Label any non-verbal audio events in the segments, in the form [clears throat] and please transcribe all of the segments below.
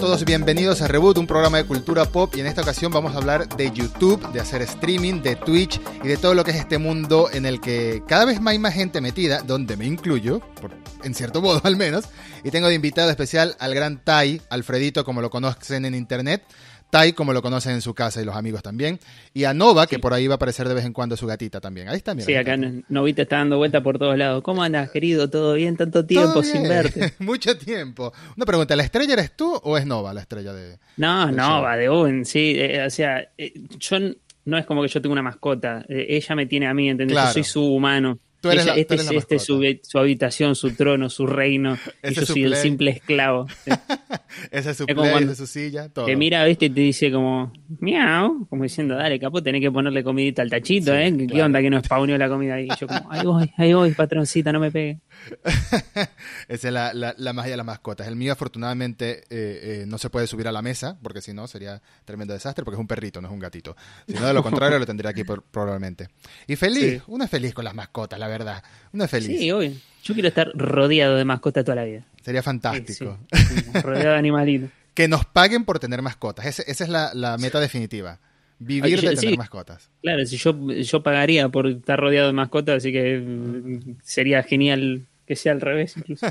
todos, bienvenidos a Reboot, un programa de cultura pop y en esta ocasión vamos a hablar de YouTube, de hacer streaming, de Twitch y de todo lo que es este mundo en el que cada vez más hay más gente metida, donde me incluyo, en cierto [laughs] modo al menos, y tengo de invitado especial al gran Tai, Alfredito como lo conocen en internet, Tai, como lo conocen en su casa y los amigos también. Y a Nova, que por ahí va a aparecer de vez en cuando su gatita también. Ahí está, mira. Sí, acá Novita está dando vuelta por todos lados. ¿Cómo andas, querido? ¿Todo bien? Tanto tiempo sin verte. [laughs] Mucho tiempo. Una pregunta, ¿la estrella eres tú o es Nova la estrella de.? No, Nova, de un, sí. Eh, o sea, eh, yo no es como que yo tengo una mascota. Eh, ella me tiene a mí, ¿entendés? Yo soy su humano este, es, este su, habitación, su trono, su reino. [laughs] y yo soy el simple esclavo. [laughs] esa es su play, es su silla, todo. Te mira, viste, y te dice como, miau, como diciendo, dale, capo, tenés que ponerle comidita al tachito, ¿eh? ¿Qué onda que no spawneó la comida ahí? Y yo como, ahí voy, ahí voy, patroncita, no me pegue. [laughs] Esa es la, la, magia de las mascotas. El mío, afortunadamente, eh, eh, no se puede subir a la mesa, porque si no sería tremendo desastre, porque es un perrito, no es un gatito. Si no, de lo contrario, lo tendría aquí probablemente. Y feliz, uno es feliz con las mascotas, la verdad. Uno es feliz. Sí, obvio. Yo quiero estar rodeado de mascotas toda la vida. Sería fantástico. rodeado de animalitos. [laughs] que nos paguen por tener mascotas. esa es la, la meta definitiva. Vivir de tener mascotas. Claro, si yo, yo pagaría por estar rodeado de mascotas, así que mm, sería genial que sea al revés incluso.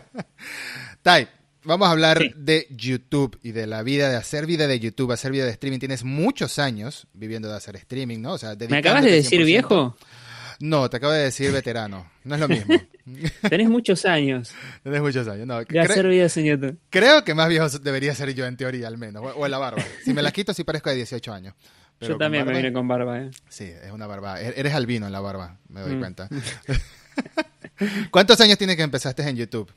[laughs] Tai, vamos a hablar de YouTube y de la vida, de hacer vida de YouTube, hacer vida de streaming. Tienes muchos años viviendo de hacer streaming, ¿no? O sea, ¿Me acabas de decir viejo? No, te acabo de decir veterano. No es lo mismo. [laughs] Tenés muchos años. Tenés muchos años, no. De hacer vida en YouTube. Creo que más viejo debería ser yo en teoría, al menos. O, en la barba. Si me la quito, sí parezco de 18 años. yo también me vine con barba, ¿eh? Sí, es una barba. E-, eres albino en la barba, me doy mm. cuenta. [laughs] [laughs] ¿Cuántos años tienes que empezaste en YouTube?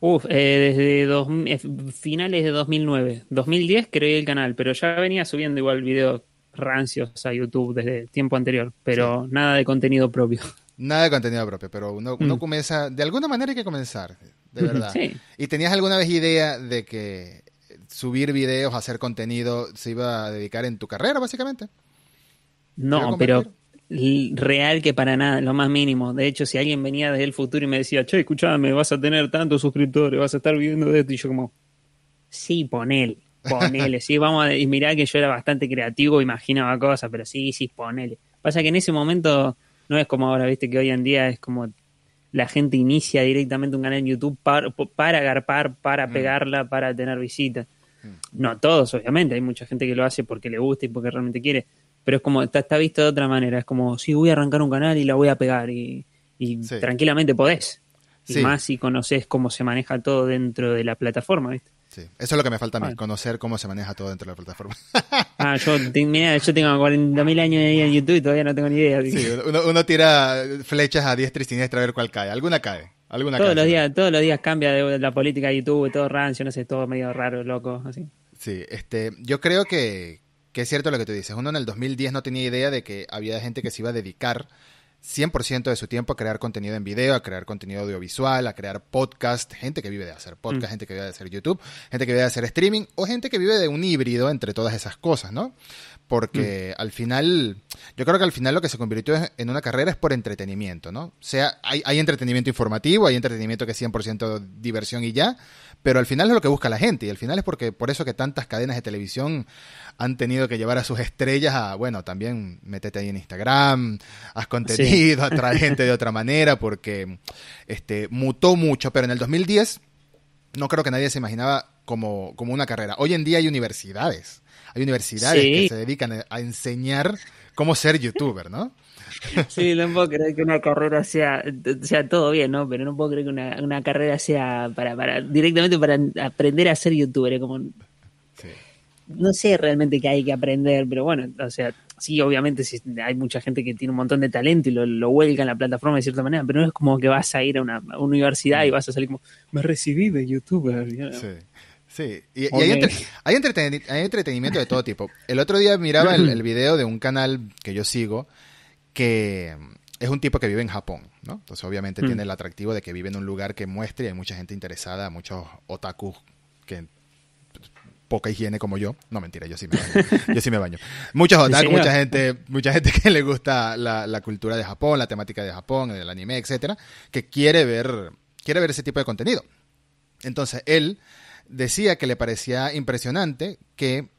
Uf, eh, desde dos, eh, finales de 2009. 2010 creé el canal, pero ya venía subiendo igual videos rancios a YouTube desde tiempo anterior, pero nada de contenido propio. Nada de contenido propio, pero uno, uno mm. comienza, de alguna manera hay que comenzar, de verdad. ¿Y tenías alguna vez idea de que subir videos, hacer contenido, se iba a dedicar en tu carrera, básicamente? No, pero real que para nada, lo más mínimo. De hecho, si alguien venía desde el futuro y me decía, che, escuchame, vas a tener tantos suscriptores, vas a estar viviendo de esto, y yo como, sí, ponele, ponele, sí, vamos a... Y mirá que yo era bastante creativo, imaginaba cosas, pero sí, sí, ponele. Pasa que en ese momento no es como ahora, viste, que hoy en día es como la gente inicia directamente un canal en YouTube para, para agarpar, para mm. pegarla, para tener visitas. Mm. No todos, obviamente, hay mucha gente que lo hace porque le gusta y porque realmente quiere pero es como, está, está, visto de otra manera, es como, sí, voy a arrancar un canal y la voy a pegar y, tranquilamente podés. Y más si conoces cómo se maneja todo dentro de la plataforma, ¿viste? Sí, eso es lo que me falta a mí, conocer cómo se maneja todo dentro de la plataforma. ah, yo, mira, yo tengo 40.000 años en YouTube y todavía no tengo ni idea. Sí, uno, tira flechas a diestra y siniestra a ver cuál cae. Alguna cae. Alguna todos cae, los días todos los días cambia de la política de YouTube todo rancio no sé todo medio raro loco así sí este yo creo que, que es cierto lo que tú dices. Uno en el 2010 no tenía idea de que había gente que se iba a dedicar 100% de su tiempo a crear contenido en video, a crear contenido audiovisual, a crear podcast, gente que vive de hacer podcast, mm. gente que vive de hacer YouTube, gente que vive de hacer streaming o gente que vive de un híbrido entre todas esas cosas, ¿no? Porque mm. al final, yo creo que al final lo que se convirtió en una carrera es por entretenimiento, ¿no? O sea, hay, hay entretenimiento informativo, hay entretenimiento que es 100% diversión y ya, pero al final es lo que busca la gente y al final es porque por eso que tantas cadenas de televisión han tenido que llevar a sus estrellas a, bueno, también métete ahí en Instagram, haz contenido, atrae gente de otra manera porque este mutó mucho, pero en el 2010 no creo que nadie se imaginaba como, como una carrera. Hoy en día hay universidades, hay universidades que se dedican a enseñar cómo ser youtuber, ¿no? Sí, no puedo creer que una carrera sea, sea todo bien, ¿no? Pero no puedo creer que una, una carrera sea para, para directamente para aprender a ser youtuber. Como, No sé realmente qué hay que aprender, pero bueno, o sea, sí, obviamente sí, hay mucha gente que tiene un montón de talento y lo, lo vuelca en la plataforma de cierta manera, pero no es como que vas a ir a una, universidad y vas a salir como, me recibí de youtuber. Sí. Sí, y, hay, hay, entretenimiento de todo tipo. El otro día miraba el, el, video de un canal que yo sigo que es un tipo que vive en Japón, ¿no? Entonces obviamente mm. tiene el atractivo de que vive en un lugar que muestre y hay mucha gente interesada, muchos otakus que poca higiene como yo. No, mentira, yo sí me baño. [laughs] Yo sí me baño. Muchos otaku, mucha gente, mucha gente que le gusta la, la, cultura de Japón, la temática de Japón, el anime, etcétera, que quiere ver, quiere ver ese tipo de contenido. Entonces, él decía que le parecía impresionante que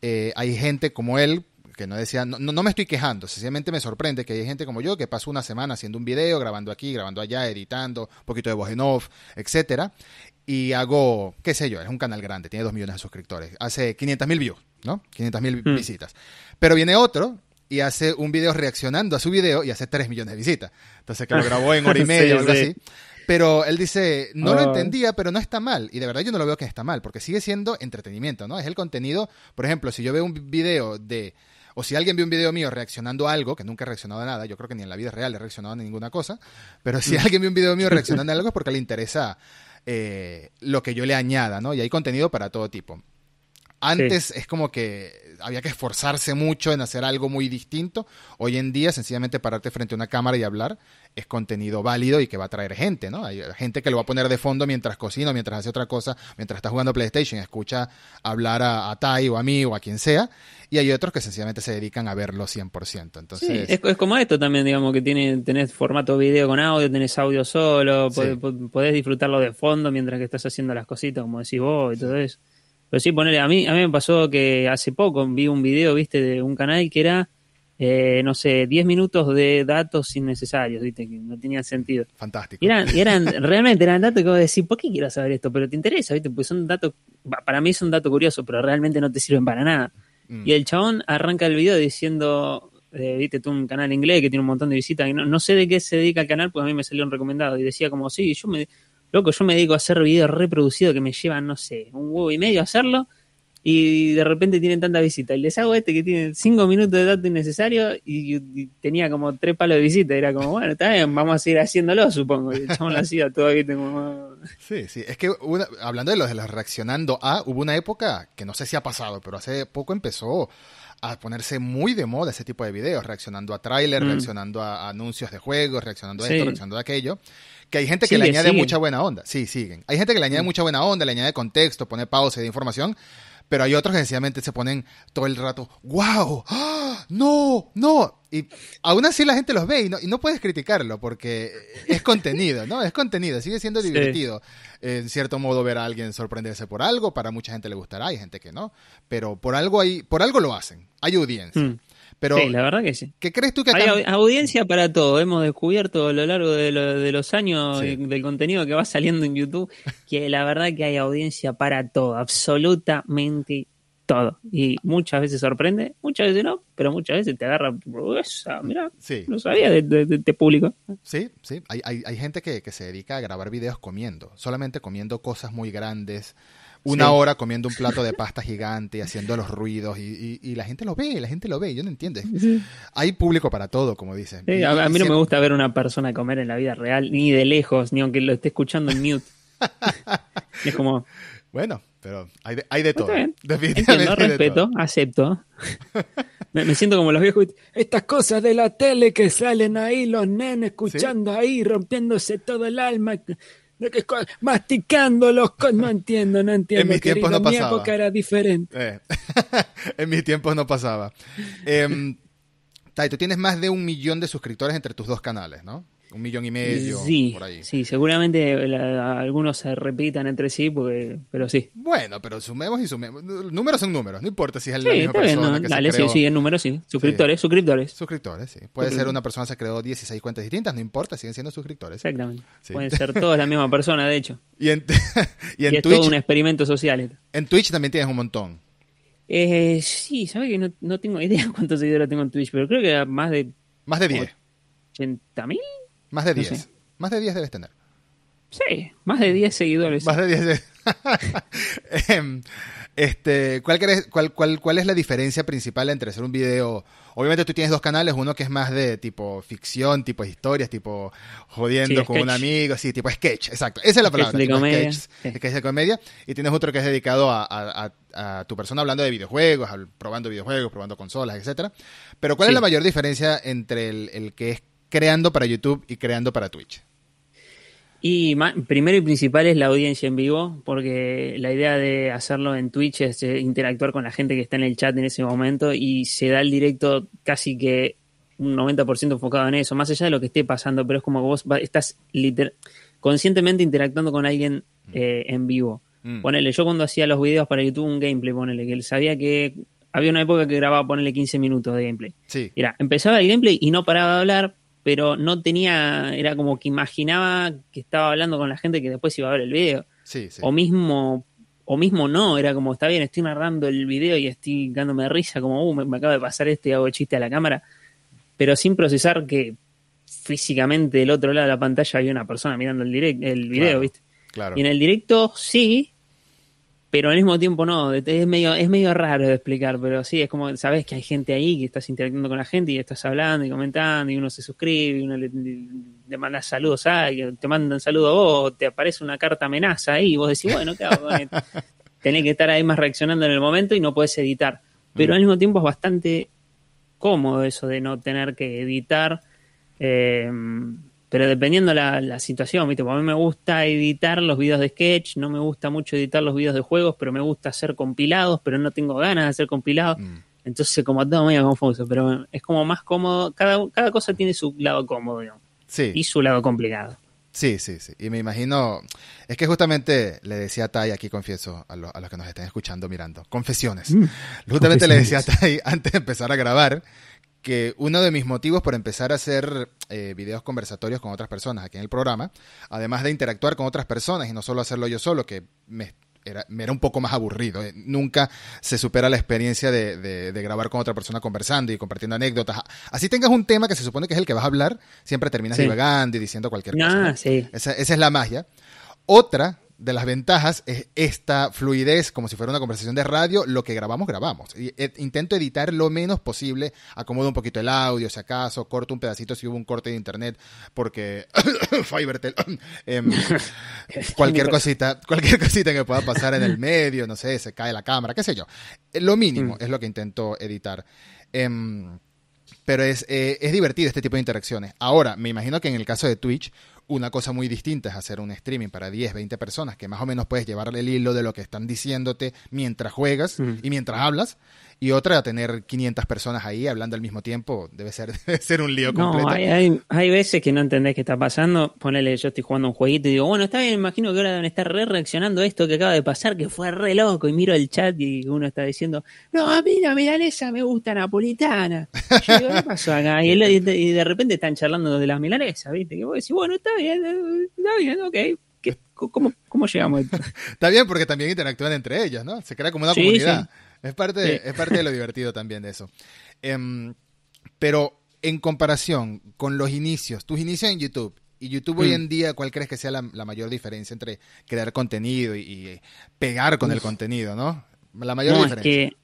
eh, hay gente como él, que no decía, no, no me estoy quejando, sencillamente me sorprende que hay gente como yo que pasa una semana haciendo un video, grabando aquí, grabando allá, editando, un poquito de voz en off, etcétera, y hago, qué sé yo, es un canal grande, tiene dos millones de suscriptores, hace 500 mil views, ¿no? 500 mil mm. visitas. Pero viene otro y hace un video reaccionando a su video y hace 3 millones de visitas. Entonces que lo grabó en hora y [laughs] media o algo así. Pero él dice, no lo ah. entendía, pero no está mal. Y de verdad yo no lo veo que está mal, porque sigue siendo entretenimiento, ¿no? Es el contenido, por ejemplo, si yo veo un video de, o si alguien ve un video mío reaccionando a algo, que nunca he reaccionado a nada, yo creo que ni en la vida real he reaccionado a ninguna cosa, pero si mm. alguien ve un video mío [laughs] reaccionando a algo es porque le interesa eh, lo que yo le añada, ¿no? Y hay contenido para todo tipo. Antes es como que había que esforzarse mucho en hacer algo muy distinto. Hoy en día, sencillamente pararte frente a una cámara y hablar es contenido válido y que va a traer gente, ¿no? Hay gente que lo va a poner de fondo mientras cocina, mientras hace otra cosa, mientras está jugando PlayStation, escucha hablar a, a Tai o a mí o a quien sea. Y hay otros que sencillamente se dedican a verlo 100%. Entonces... Sí, es, como esto también, digamos, que tiene, tenés formato video con audio, tenés audio solo, podés, disfrutarlo de fondo mientras que estás haciendo las cositas, como decís vos y todo eso. Pero sí, ponele, a mí, a mí me pasó que hace poco vi un video, viste, de un canal que era, eh, no sé, 10 minutos de datos innecesarios, viste, que no tenían sentido. Fantástico. Y eran, eran [laughs] realmente eran datos que vos decís, ¿por qué quiero saber esto? Pero te interesa, viste, pues son datos, para mí es un dato curioso, pero realmente no te sirven para nada. Mm. Y el chabón arranca el video diciendo, eh, viste, tú un canal inglés que tiene un montón de visitas, y no, no, sé de qué se dedica el canal, pues a mí me salió un recomendado, y decía como, sí, yo me Loco, yo me dedico a hacer videos reproducidos que me llevan, no sé, un huevo y medio a hacerlo y de repente tienen tanta visita. Y les hago este que tiene cinco minutos de datos innecesarios y, tenía como tres palos de visita. Era como, bueno, está bien, vamos a seguir haciéndolo, supongo. Y el chabón lo hacía todavía. Como... Sí, sí. Es que hablando de los de los reaccionando a, hubo una época que no sé si ha pasado, pero hace poco empezó a ponerse muy de moda ese tipo de videos, reaccionando a trailers, mm. reaccionando a, anuncios de juegos, reaccionando a esto, reaccionando a aquello. Que hay gente que le añade mucha buena onda. Sí, siguen. Hay gente que le añade mm. mucha buena onda, le añade contexto, pone pausa de información. Pero hay otros que sencillamente se ponen todo el rato, ¡wow! ¡Ah! ¡No! ¡No! Y aún así la gente los ve y no, y no puedes criticarlo porque es contenido, ¿no? Es contenido, sigue siendo divertido. En cierto modo ver a alguien sorprenderse por algo, para mucha gente le gustará, hay gente que no, pero por algo hay, por algo lo hacen, hay audiencia. Mm. Pero, sí, la verdad que sí. ¿Qué crees tú que Hay audiencia para todo. Hemos descubierto a lo largo de, los años del contenido que va saliendo en YouTube que la verdad que hay audiencia para todo, absolutamente todo. Y muchas veces sorprende, muchas veces no, pero muchas veces te agarra, mira, no sabía de, este público. Sí, sí, hay, hay, hay gente que, que se dedica a grabar videos comiendo, solamente comiendo cosas muy grandes una hora comiendo un plato de pasta gigante y haciendo los ruidos y, la gente lo ve, la gente lo ve, yo no entiendo. Hay público para todo, como dicen. a, mí no me gusta ver una persona comer en la vida real, ni de lejos, ni aunque lo esté escuchando en mute. [laughs] es como... Bueno, pero hay de, hay de todo. Definitivamente respeto, acepto. [laughs] me, siento como los viejos. Estas cosas de la tele que salen ahí, los nenes escuchando ahí, rompiéndose todo el alma masticando los no entiendo, no entiendo. En mis tiempos no pasaba. Mi época era diferente. Eh, [laughs] en mis tiempos no pasaba. Eh, Tai, tú tienes más de un millón de suscriptores entre tus dos canales, ¿no? Un millón y medio. Sí, por ahí. sí seguramente algunos se repitan entre sí, porque, pero sí. Bueno, pero sumemos y sumemos. Números son números, no importa si es el la misma persona. que dale, se creó. sí, sí, en números sí. Suscriptores, suscriptores. Suscriptores, sí. Puede ser una persona que se creó 16 cuentas distintas, no importa, siguen siendo suscriptores. Exactamente. Pueden ser todos la misma persona, de hecho. [laughs] [laughs] Y en, y en es Twitch. todo un experimento social. En Twitch también tienes un montón. Eh, sí, sabes que no, no tengo [laughs] idea cuántos seguidores tengo en Twitch, pero creo que más de. Más de 10. ¿80 mil? Más de 10. Más de 10 debes tener. Sí, más de 10 seguidores. Más de 10. [laughs] Em, este, ¿cuál, cuál, cuál, ¿Cuál es la diferencia principal entre hacer un video? Obviamente tú tienes dos canales, uno que es más de tipo ficción, tipo historias, tipo jodiendo con un amigo, sí, tipo sketch, exacto. Esa es la palabra. Sketch de comedia. Sketch, es de comedia. Y tienes otro que es dedicado a, a, tu persona hablando de videojuegos, probando videojuegos, probando consolas, etcétera. Pero ¿cuál es la mayor diferencia entre el, el que es creando para YouTube y creando para Twitch? Y primero y principal es la audiencia en vivo, porque la idea de hacerlo en Twitch es eh, interactuar con la gente que está en el chat en ese momento y se da el directo casi que un 90% enfocado en eso, más allá de lo que esté pasando, pero es como que vos estás conscientemente interactuando con alguien mm. eh, en vivo. Mm. Ponele, yo cuando hacía los videos para YouTube, un gameplay, ponele, que él sabía que había una época que grababa, ponele 15 minutos de gameplay. Sí. Era, empezaba el gameplay y no paraba de hablar, pero no tenía, era como que imaginaba que estaba hablando con la gente que después iba a ver el video. Sí, sí. O mismo, o mismo no, era como, está bien, estoy narrando el video y estoy dándome risa, como, uh, me, acaba de pasar este y hago chiste a la cámara, pero sin procesar que físicamente del otro lado de la pantalla había una persona mirando el, direct, el video, ¿viste? Claro. Y en el directo sí, pero al mismo tiempo no, es medio, es medio raro de explicar, pero sí, es como, sabes que hay gente ahí, que estás interactuando con la gente y estás hablando y comentando y uno se suscribe y uno le, manda saludos a te mandan saludos a vos, te aparece una carta amenaza ahí y vos decís, bueno, ¿qué hago [laughs] Tenés que estar ahí más reaccionando en el momento y no puedes editar. Pero mm. al mismo tiempo es bastante cómodo eso de no tener que editar. Eh, pero dependiendo la, la situación, ¿viste? a mí me gusta editar los videos de sketch, no me gusta mucho editar los videos de juegos, pero me gusta hacer compilados, pero no tengo ganas de hacer compilados. Mm. Entonces, como todo medio confuso, pero es como más cómodo. Cada, cada cosa tiene su lado cómodo, digamos. Sí. Y su lado complicado. Sí, sí, sí. Y me imagino, es que justamente le decía a Tai, aquí confieso a, a los que nos estén escuchando, mirando, confesiones. Mm. justamente le decía a Tai [laughs] antes de empezar a grabar que uno de mis motivos por empezar a hacer eh, videos conversatorios con otras personas aquí en el programa, además de interactuar con otras personas y no solo hacerlo yo solo, que me era, me era un poco más aburrido. Eh, nunca se supera la experiencia de, de, grabar con otra persona conversando y compartiendo anécdotas. Así tengas un tema que se supone que es el que vas a hablar, siempre terminas divagando y diciendo cualquier cosa. Ah, sí. esa, esa, es la magia. Otra de las ventajas es esta fluidez, como si fuera una conversación de radio, lo que grabamos, grabamos. Y, eh, intento editar lo menos posible, acomodo un poquito el audio, si acaso, corto un pedacito si hubo un corte de internet, porque [coughs] Fivertel, [coughs] em, [laughs] cualquier cosita, cualquier cosita que pueda pasar en el medio, no sé, se cae la cámara, qué sé yo. Eh, lo mínimo mm. es lo que intento editar. Em, pero es, eh, es divertido este tipo de interacciones. Ahora, me imagino que en el caso de Twitch, una cosa muy distinta es hacer un streaming para 10, 20 personas, que más o menos puedes llevarle el hilo de lo que están diciéndote mientras juegas y mientras hablas, y otra tener 500 personas ahí hablando al mismo tiempo, debe ser, [laughs] ser un lío completo. No, hay, hay, veces que no entendés qué está pasando. Ponele, yo estoy jugando un jueguito y digo, bueno, está bien, imagino que ahora deben estar re reaccionando a esto que acaba de pasar, que fue re loco. Y miro el chat y uno está diciendo, no, a mí la milanesa me gusta napolitana. Yo digo, ¿qué pasó acá? Y, de repente están charlando de las milanesas, ¿viste? Que vos decís, bueno, está bien, está bien, ok. Cómo, ¿Cómo llegamos [laughs] está bien porque también interactúan entre ellos, ¿no? Se crea como una comunidad. Es parte, es parte de lo divertido también de eso. Em, pero en comparación con los inicios, tus inicios en YouTube y YouTube hoy mm. en día, ¿cuál crees que sea la, mayor diferencia entre crear contenido y, pegar con el contenido, no? La mayor diferencia. Es que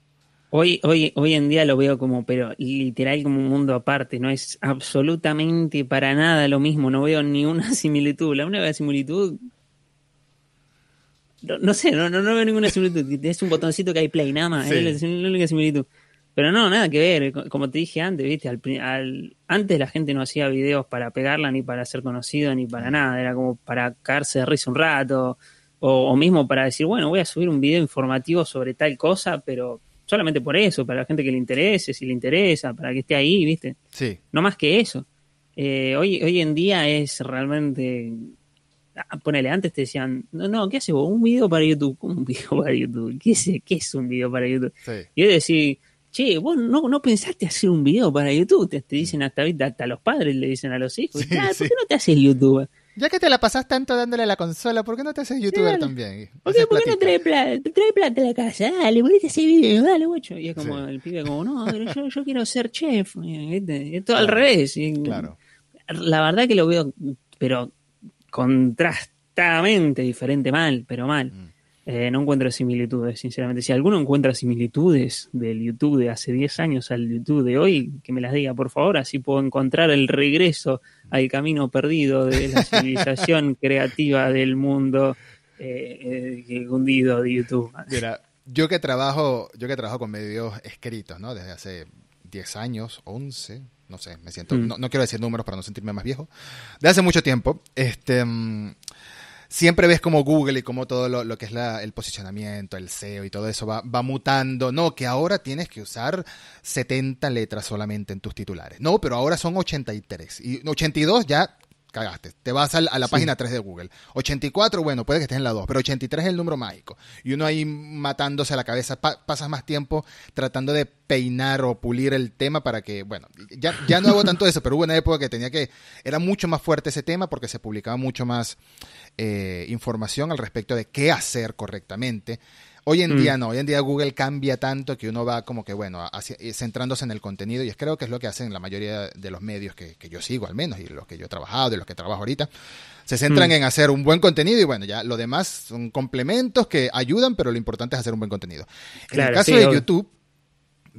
hoy, hoy, hoy en día lo veo como, pero literal como un mundo aparte, no es absolutamente para nada lo mismo, no veo ni una [laughs] similitud. La única similitud no, sé, no, no, veo ninguna similitud. Es un botoncito que hay play, nada más. Es la única similitud. Pero no, nada que ver. Como te dije antes, ¿viste? Al, antes la gente no hacía videos para pegarla, ni para ser conocido, ni para nada. Era como para caerse de risa un rato. O, mismo para decir, bueno, voy a subir un video informativo sobre tal cosa, pero solamente por eso, para la gente que le interese, si le interesa, para que esté ahí, ¿viste? Sí. No más que eso. Eh, hoy, hoy en día es realmente Ah, ponele, antes te decían, no, no, ¿qué haces vos? Un video para YouTube. ¿Cómo [laughs] un video para YouTube? ¿Qué es, qué es un video para YouTube? Y yo decía, che, vos no, no pensaste hacer un video para YouTube. Te, dicen hasta ahorita, hasta los padres le dicen a los hijos, ¿por qué no te haces YouTube? Ya que te la pasás tanto dándole a la consola, ¿por qué no te haces youtuber también? ¿Por qué, ¿por qué no traes plata, trae plata a la casa? Dale, ponete ese video, dale, guacho. Y es como el pibe como, no, pero yo, yo quiero ser chef. Es todo al revés. claro. La verdad que lo veo, pero contrastadamente diferente, mal, pero mal. Mm. Eh, no encuentro similitudes, sinceramente. Si alguno encuentra similitudes del YouTube de hace 10 años al YouTube de hoy, que me las diga, por favor, así puedo encontrar el regreso al camino perdido de la [laughs] civilización creativa del mundo eh, eh, hundido de YouTube. Mira, yo que trabajo, yo que trabajo con medios escritos, ¿no? Desde hace 10 años, 11, no sé, me siento, mm. no, quiero decir números para no sentirme más viejo, de hace mucho tiempo, este, mm, siempre ves como Google y como todo lo, que es el posicionamiento, el SEO y todo eso va, va, mutando, no, que ahora tienes que usar 70 letras solamente en tus titulares, no, pero ahora son 83 y 82 ya cagaste. Te vas a la página 3 de Google. 84, bueno, puede que estés en la 2, pero 83 es el número mágico. Y uno ahí matándose a la cabeza, pasas más tiempo tratando de peinar o pulir el tema para que, bueno, ya, ya no hago tanto eso, pero hubo una época que tenía que, era mucho más fuerte ese tema porque se publicaba mucho más eh, información al respecto de qué hacer correctamente. Hoy en día mm. no, hoy en día Google cambia tanto que uno va como que, bueno, eh, centrándose en el contenido y es creo que es lo que hacen la mayoría de los medios que, yo sigo al menos y los que yo he trabajado y los que trabajo ahorita. Se centran mm. en hacer un buen contenido y bueno, ya lo demás son complementos que ayudan, pero lo importante es hacer un buen contenido. en el caso de YouTube,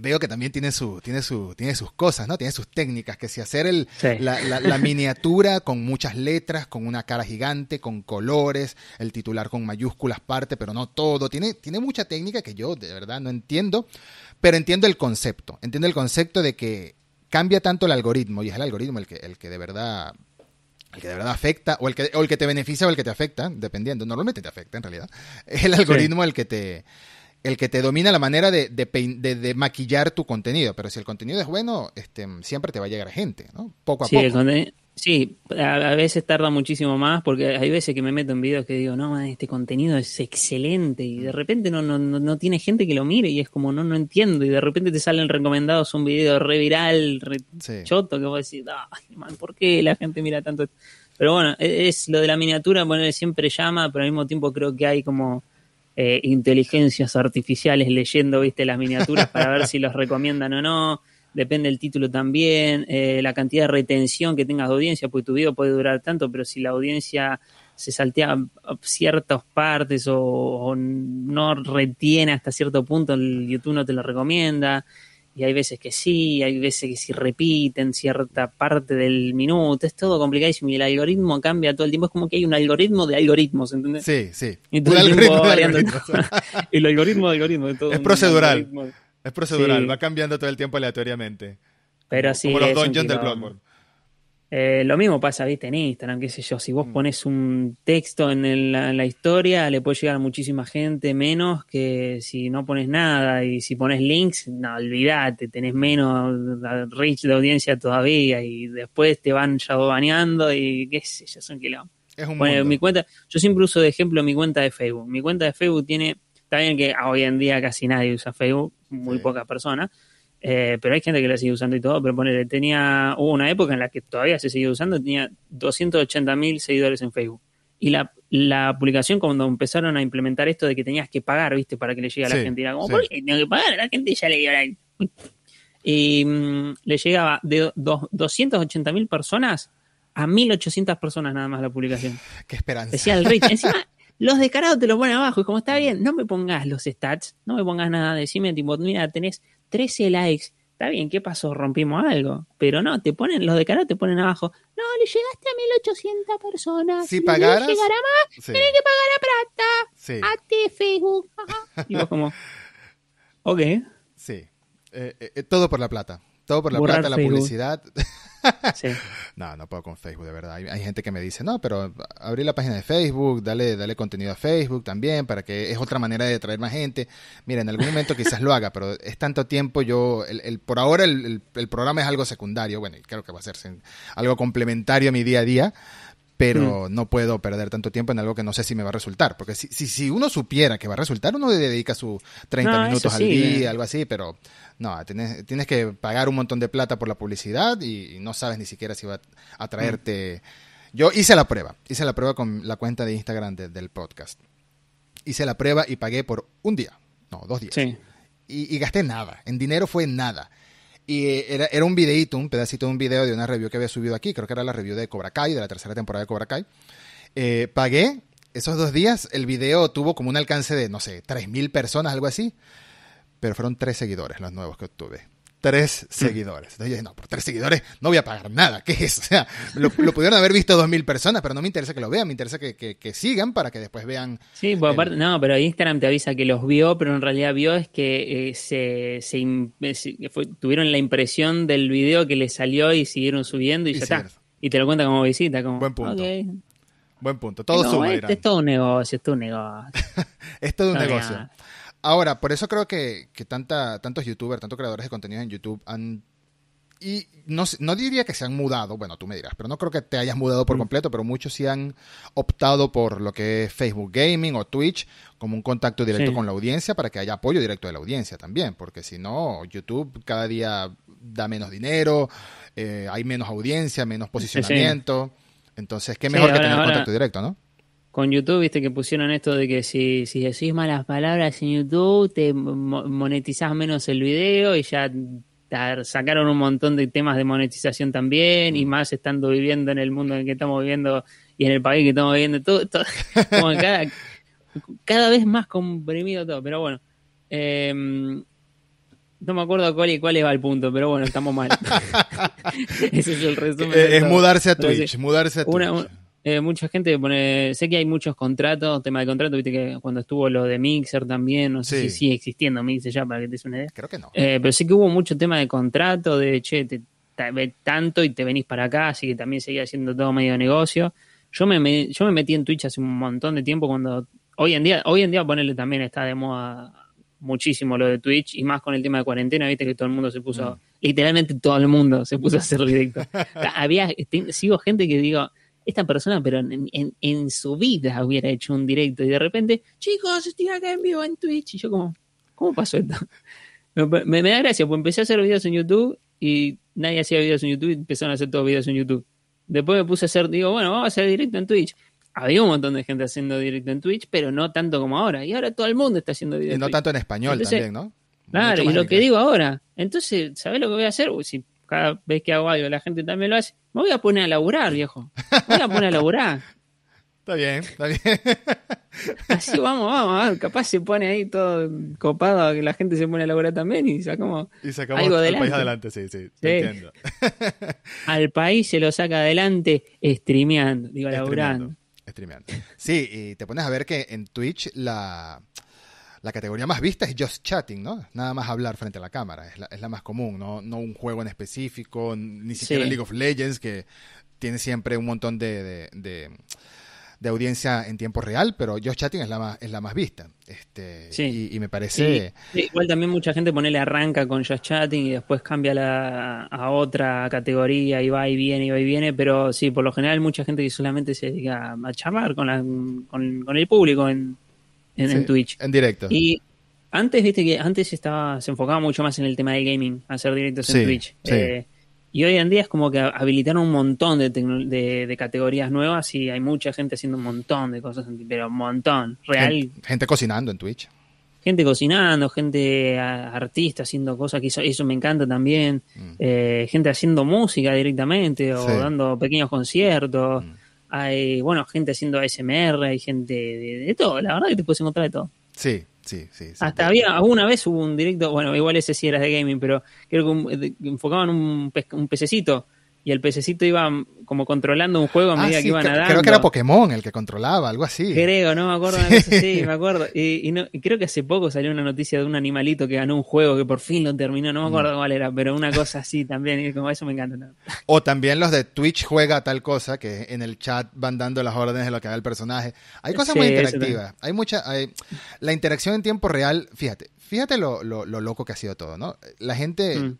veo que también tiene su, tiene su, tiene sus cosas, ¿no? Tiene sus técnicas, que si hacer el, la, [laughs] miniatura con muchas letras, con una cara gigante, con colores, el titular con mayúsculas parte, pero no todo. Tiene, tiene mucha técnica que yo de verdad no entiendo, pero entiendo el concepto. Entiendo el concepto de que cambia tanto el algoritmo, y es el algoritmo el que, el que de verdad el que de verdad afecta, o el que, o el que te beneficia o el que te afecta, dependiendo. Normalmente te afecta, en realidad. [laughs] Es el algoritmo el que te el que te domina la manera de, de, maquillar tu contenido. Pero si el contenido es bueno, este, siempre te va a llegar gente, ¿no? Poco a sí, poco. sí, a, veces tarda muchísimo más porque hay veces que me meto en videos que digo, no, este contenido es excelente y de repente no, no, no, tiene gente que lo mire y es como, no, no entiendo y de repente te salen recomendados un video re viral, re choto, que vos decís, ay, man, ¿por qué la gente mira tanto? Pero bueno, e, es, lo de la miniatura, bueno, siempre llama, pero al mismo tiempo creo que hay como eh, inteligencias artificiales leyendo, viste, las miniaturas para ver si los recomiendan o no. Depende del título también, eh, la cantidad de retención que tengas de audiencia, porque tu video puede durar tanto, pero si la audiencia se saltea ciertas partes o, no retiene hasta cierto punto, el YouTube no te lo recomienda y hay veces que sí, hay veces que sí repiten cierta parte del minuto, es todo complicadísimo y el algoritmo cambia todo el tiempo, es como que hay un algoritmo de algoritmos, ¿entendés? Sí, sí. Y [laughs] el algoritmo de algoritmos. el algoritmo de algoritmos. es procedural. Es procedural, va cambiando todo el tiempo aleatoriamente. Pero sí. Como los dungeons del Bloodborne. Eh, lo mismo pasa, viste, en Instagram, qué sé yo, si vos mm. pones un texto en, la, historia, le puede llegar a muchísima gente menos que si no pones nada, y si pones links, no, olvídate, tenés menos reach de audiencia todavía, y después te van baneando y qué sé yo, son quilombo. Es un bueno, mi cuenta, yo siempre uso de ejemplo mi cuenta de Facebook. Mi cuenta de Facebook tiene, está bien que hoy en día casi nadie usa Facebook, muy pocas personas, eh, pero hay gente que la sigue usando y todo, pero ponele, tenía, hubo una época en la que todavía se sigue usando, tenía 280 mil seguidores en Facebook. Y la, la publicación cuando empezaron a implementar esto de que tenías que pagar, viste, para que le llegue a la gente, era como, ¿por qué tengo que pagar? La gente ya le dio la... Y mm, le llegaba de 280 mil personas a 1800 personas nada más la publicación. Qué esperanza. Decía el rey. [laughs] Encima, los descarados te lo ponen abajo. Y como está bien, no me pongas los stats, no me pongas nada. Decime, tipo, mira, tenés 13 likes. Está bien, ¿qué pasó? Rompimos algo. Pero no, te ponen, los de cara te ponen abajo. No, le llegaste a 1800 personas. Si pagaras. llegará más, tenés que pagar a plata. Sí. A ti, Facebook. [laughs] Y vos como, ok. Sí. Eh, eh, todo por la plata. Todo por la plata, la publicidad. [laughs] [laughs] No, no puedo con Facebook, de verdad. Hay, gente que me dice, no, pero abrí la página de Facebook, dale, dale contenido a Facebook también, para que es otra manera de atraer más gente. Mira, en algún momento quizás lo haga, pero es tanto tiempo, yo, el, por ahora el, programa es algo secundario, bueno, y creo que va a ser algo complementario a mi día a día, pero mm. no puedo perder tanto tiempo en algo que no sé si me va a resultar. Porque si, si, uno supiera que va a resultar, uno le dedica sus 30 minutos al día, algo así, pero no, tienes, tienes que pagar un montón de plata por la publicidad y, no sabes ni siquiera si va a traerte... Yo hice la prueba, hice la prueba con la cuenta de Instagram del podcast. Hice la prueba y pagué por un día, no, dos días. Y, y gasté nada, en dinero fue nada. Y era, era un videito, un pedacito de un video de una review que había subido aquí, creo que era la review de Cobra Kai, de la tercera temporada de Cobra Kai. Eh, pagué esos dos días, el video tuvo como un alcance de, no sé, 3.000 personas, algo así, pero fueron tres seguidores los nuevos que obtuve tres seguidores. Entonces yo dije, no, por tres seguidores no voy a pagar nada. [laughs] ¿Qué es eso? O sea, lo, pudieron haber visto dos mil personas, pero no me interesa que lo vean, me interesa que, que, sigan para que después vean. Sí, pues aparte, no, pero Instagram te avisa que los vio, pero en realidad vio es que eh, se, se, tuvieron la impresión del video que les salió y siguieron subiendo y, ya está. Y te lo cuenta como visita, como. Buen punto. Buen punto. Todo suma. Este es todo un negocio, es todo un negocio. [laughs] es todo un negocio. Ahora, por eso creo que, que tanta, tantos youtubers, tantos creadores de contenido en YouTube han y no, no diría que se han mudado, bueno, tú me dirás, pero no creo que te hayas mudado por mm. completo, pero muchos sí han optado por lo que es Facebook Gaming o Twitch como un contacto directo con la audiencia para que haya apoyo directo de la audiencia también, porque si no, YouTube cada día da menos dinero, eh, hay menos audiencia, menos posicionamiento, entonces qué mejor que tener contacto directo, ¿no? Con YouTube, viste que pusieron esto de que si, si decís malas palabras en YouTube, te monetizás menos el video y ya sacaron un montón de temas de monetización también y mm. más estando viviendo en el mundo en el que estamos viviendo y en el país que estamos viviendo, todo, [laughs] como cada, cada vez más comprimido todo, pero bueno. Em, no me acuerdo cuál y cuál va el punto, pero bueno, estamos mal. [laughs] [laughs] Ese es el resumen. Es, mudarse a Twitch, mudarse a Twitch. Eh, mucha gente pone, sé que hay muchos contratos, tema de contrato, viste que cuando estuvo lo de Mixer también, no sé si sigue existiendo Mixer ya para que te des una idea. Creo que no. Eh, pero sí que hubo mucho tema de contrato, de che, te, tanto y te venís para acá, así que también seguía haciendo todo medio negocio. Yo me, yo me metí en Twitch hace un montón de tiempo cuando hoy en día, hoy en día ponerle también está de moda muchísimo lo de Twitch y más con el tema de cuarentena, viste que todo el mundo se puso, mm. literalmente todo el mundo se puso a hacer directo. [laughs] Había, sigo gente que digo, esta persona, pero en, su vida hubiera hecho un directo y de repente, chicos, estoy acá en vivo en Twitch. Y yo como, ¿cómo pasó esto? [laughs] Me, da gracia, pues empecé a hacer videos en YouTube y nadie hacía videos en YouTube y empezaron a hacer todos videos en YouTube. Después me puse a hacer, digo, bueno, vamos a hacer directo en Twitch. Había un montón de gente haciendo directo en Twitch, pero no tanto como ahora. Y ahora todo el mundo está haciendo directo. Y no tanto en español también, ¿no? Claro, y lo que digo ahora. Entonces, ¿sabés lo que voy a hacer? si cada vez que hago algo la gente también lo hace, me voy a poner a laburar, viejo. Me voy a poner a laburar. [laughs] Está bien, está bien. [laughs] Así vamos, vamos, capaz se pone ahí todo copado que la gente se pone a laburar también y sacamos, y sacamos algo al país adelante, sí, sí, entiendo. [laughs] al país se lo saca adelante streameando, digo, laburando. Streameando. Sí, y te pones a ver que en Twitch la la categoría más vista es just chatting, ¿no? Nada más hablar frente a la cámara, es la, es la más común, ¿no? no un juego en específico, ni siquiera League of Legends, que tiene siempre un montón de, de, audiencia en tiempo real, pero Just Chatting es la más, es la más vista. Este, sí. y, me parece... igual también mucha gente pone le arranca con Just Chatting y después cambia la, a otra categoría y va y viene y va y viene, pero sí, por lo general mucha gente que solamente se dedica a charlar con, la, con, con el público en en, Twitch. En directo. Y antes, viste que antes estaba, se enfocaba mucho más en el tema de gaming, hacer directos en Twitch. Eh, y hoy en día es como que habilitaron un montón de, de, categorías nuevas y hay mucha gente haciendo un montón de cosas, pero un montón. Real. Gente, cocinando en Twitch. Gente cocinando, gente artista haciendo cosas que eso, me encanta también. Mm. Eh, gente haciendo música directamente o dando pequeños conciertos. Mm. Hay, bueno, gente haciendo ASMR, hay gente de, todo, la verdad que te puedes encontrar de todo. Sí, sí, sí. Hasta había, alguna vez hubo un directo, bueno, igual ese sí era de gaming, pero creo que enfocaban un, un pececito y el pececito iba como controlando un juego a ah, medida que iban nadando. Creo que era Pokémon el que controlaba, algo así. Creo, no me acuerdo. Sí, me acuerdo. Y, creo que hace poco salió una noticia de un animalito que ganó un juego que por fin lo terminó. No me acuerdo mm. cuál era, pero una cosa así también. Y como eso me encanta. O también los de Twitch juega tal cosa que en el chat van dando las órdenes de lo que haga el personaje. Hay cosas muy interactivas. Hay mucha. la interacción en tiempo real, fíjate, fíjate lo, lo, loco que ha sido todo, ¿no? La gente. Mm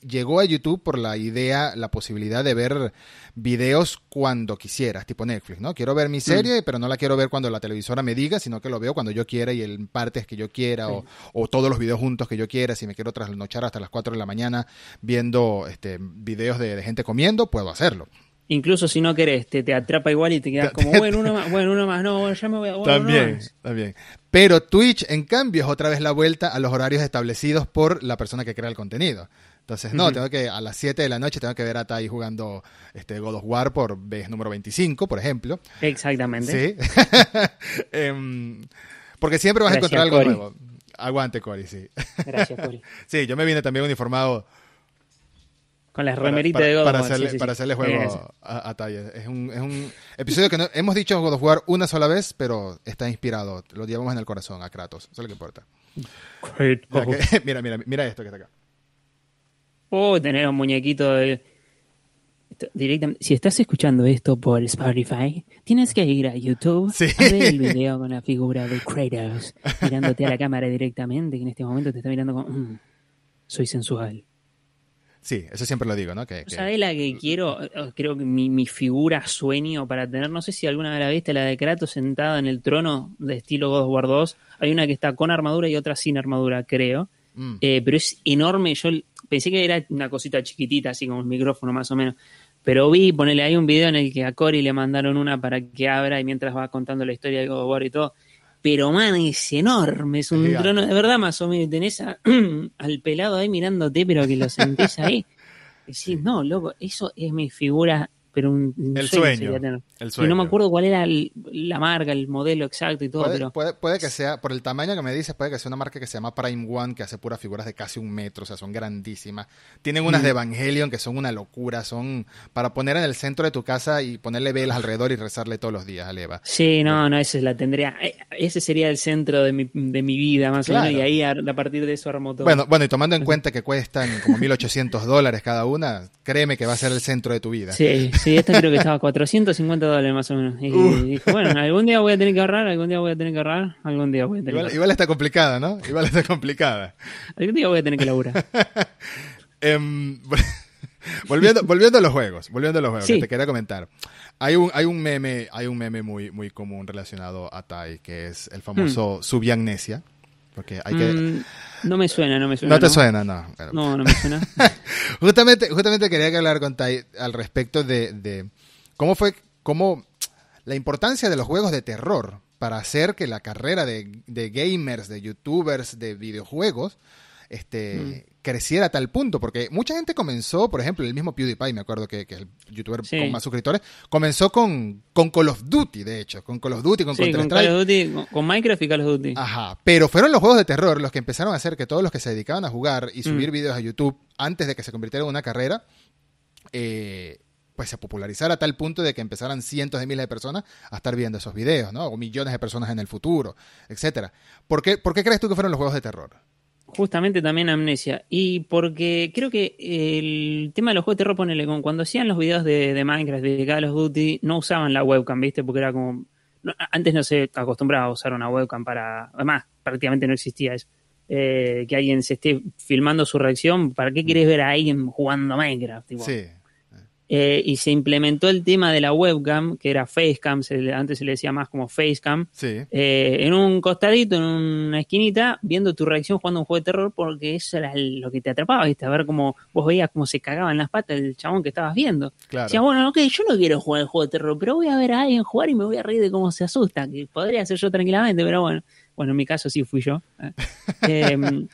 llegó a YouTube por la idea, la posibilidad de ver videos cuando quisieras, tipo Netflix, ¿no? Quiero ver mi serie, mm. pero no la quiero ver cuando la televisora me diga, sino que lo veo cuando yo quiera y en partes que yo quiera, o, todos los videos juntos que yo quiera. Si me quiero trasnochar hasta las 4 de la mañana viendo este, videos de, gente comiendo, puedo hacerlo. Incluso si no querés, te, te atrapa igual y te quedas [laughs] como, bueno, uno más, bueno, uno más, no, ya me voy a... también, también. Pero Twitch, en cambio, es otra vez la vuelta a los horarios establecidos por la persona que crea el contenido. Entonces, no, tengo que a las 7 de la noche tengo que ver a Tai jugando este God of War por vez número 25, por ejemplo. Exactamente. Sí. [laughs] Em, porque siempre vas a encontrar algo nuevo. Aguante, Cory, sí. Gracias, Cory. [laughs] sí, yo me vine también uniformado. Con las remeritas de God para of War. Hacerle, para hacerle juego a, a Es un, es un episodio que no, hemos dicho God of War una sola vez, pero está inspirado. Lo llevamos en el corazón a Kratos. Eso es lo que importa. [laughs] mira, mira, mira esto que está acá. O tener un muñequito de... Directamente, si estás escuchando esto por Spotify, tienes que ir a YouTube a ver el [laughs] video con la figura de Kratos mirándote a la cámara directamente, que en este momento te está mirando como, mm, soy sensual. Sí, eso siempre lo digo, ¿no? Que, ¿Sabes la que quiero? Creo que mi, mi, figura sueño para tener, no sé si alguna vez la viste, la de Kratos sentado en el trono de estilo God of War 2. Hay una que está con armadura y otra sin armadura, creo. Mm. Eh, pero es enorme. Yo pensé que era una cosita chiquitita, así como el micrófono más o menos. Pero vi, ponele ahí un video en el que a Cory le mandaron una para que abra y mientras va contando la historia de God y todo. Pero man, es enorme, es un trono de verdad más o menos. Tenés [clears throat] al pelado ahí mirándote, pero que lo sentís ahí. [laughs] Decís, no, loco, eso es mi figura pero un, el sueño, el sueño. Y no me acuerdo cuál era la marca, el modelo exacto y todo. Puede, pero... puede, que sea, por el tamaño que me dices, puede que sea una marca que se llama Prime One, que hace puras figuras de casi un metro, o sea, son grandísimas. Tienen unas de mm. Evangelion que son una locura, son para poner en el centro de tu casa y ponerle velas alrededor y rezarle todos los días a Eva. Sí, no, no, esa la tendría. Eh, ese sería el centro de mi, de mi vida, más o menos, y ahí a, partir de eso armo todo. Bueno, bueno, y tomando en cuenta que cuestan como 1.800 dólares cada una, créeme que va a ser el centro de tu vida. Sí, [laughs] sí, esta creo que estaba 450 dólares más o menos. Y dije, bueno, algún día voy a tener que ahorrar, algún día voy a tener que ahorrar, algún día voy a tener igual, que igual está complicada, ¿no? Igual está complicada. algún día voy a tener que laburar. um, [laughs] [laughs] volviendo, volviendo a los juegos, volviendo a los juegos, que te quería comentar. Hay un, hay un meme, hay un meme muy, muy común relacionado a Tai, que es el famoso hmm. subiamnesia. Porque hay que... Mm, no me suena, no me suena. No te suena, no. No, no me suena. [laughs] justamente, justamente quería que hablar con Tai al respecto de, de cómo fue, cómo la importancia de los juegos de terror para hacer que la carrera de, de gamers, de youtubers, de videojuegos, este, mm. Creciera a tal punto, porque mucha gente comenzó, por ejemplo, el mismo PewDiePie, me acuerdo que, es el youtuber con más suscriptores, comenzó con, con Call of Duty, de hecho, con Call of Duty, con sí, con Call of Duty, con Minecraft y Call of Duty. Ajá, pero fueron los juegos de terror los que empezaron a hacer que todos los que se dedicaban a jugar y subir mm. videos a YouTube antes de que se convirtiera en una carrera, eh, pues se popularizara a tal punto de que empezaran cientos de miles de personas a estar viendo esos videos, ¿no? O millones de personas en el futuro, etcétera. ¿Por qué, ¿Por qué crees tú que fueron los juegos de terror? Justamente también Amnesia. Y porque creo que el tema de los juegos de terror, ponele, cuando hacían los videos de, Minecraft, de Call of Duty, no usaban la webcam, ¿viste? Porque era como... antes no se acostumbraba a usar una webcam para... Además, prácticamente no existía eso. Eh, que alguien se esté filmando su reacción. ¿Para qué querés ver a alguien jugando Minecraft? sí. Eh, y se implementó el tema de la webcam, que era Facecam, antes se le decía más como Facecam, eh, en un costadito, en una esquinita, viendo tu reacción jugando un juego de terror, porque eso era lo que te atrapaba, ¿viste? A ver cómo vos veías cómo se cagaban las patas del chabón que estabas viendo. Claro. Decía, bueno, ok, yo no quiero jugar el juego de terror, pero voy a ver a alguien jugar y me voy a reír de cómo se asusta, que podría ser yo tranquilamente, pero bueno, bueno, en mi caso sí fui yo. ¿eh? [laughs]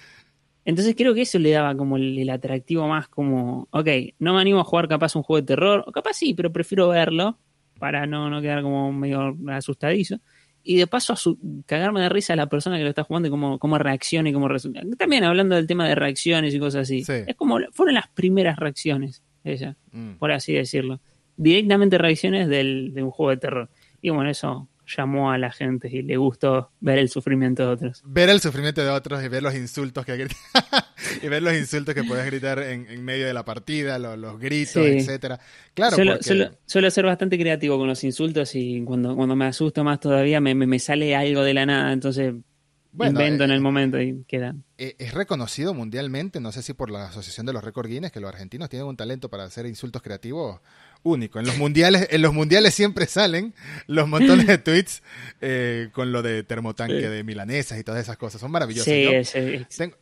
Entonces creo que eso le daba como el, atractivo más como, ok, no me animo a jugar capaz un juego de terror, o capaz sí, pero prefiero verlo para no, no quedar como medio asustadizo. Y de paso a su, cagarme de risa a la persona que lo está jugando y cómo, cómo reacciona y cómo resulta. También hablando del tema de reacciones y cosas así. Es como, fueron las primeras reacciones, ella, mm. por así decirlo. Directamente reacciones del, de un juego de terror. Y bueno, eso llamó a la gente y le gustó ver el sufrimiento de otros. Ver el sufrimiento de otros y ver los insultos que [laughs] y ver los insultos que puedes gritar en, medio de la partida, los, gritos, etcétera. Claro, suelo, suelo, ser bastante creativo con los insultos y cuando, cuando me asusto más todavía me, me, sale algo de la nada, entonces invento en el eh, momento y queda. Eh, es reconocido mundialmente, no sé si por la Asociación de los Record Guinness, que los argentinos tienen un talento para hacer insultos creativos único. En los mundiales, en los mundiales siempre salen los montones de [laughs] tweets eh, con lo de termotanque de milanesas y todas esas cosas. Son maravillosos.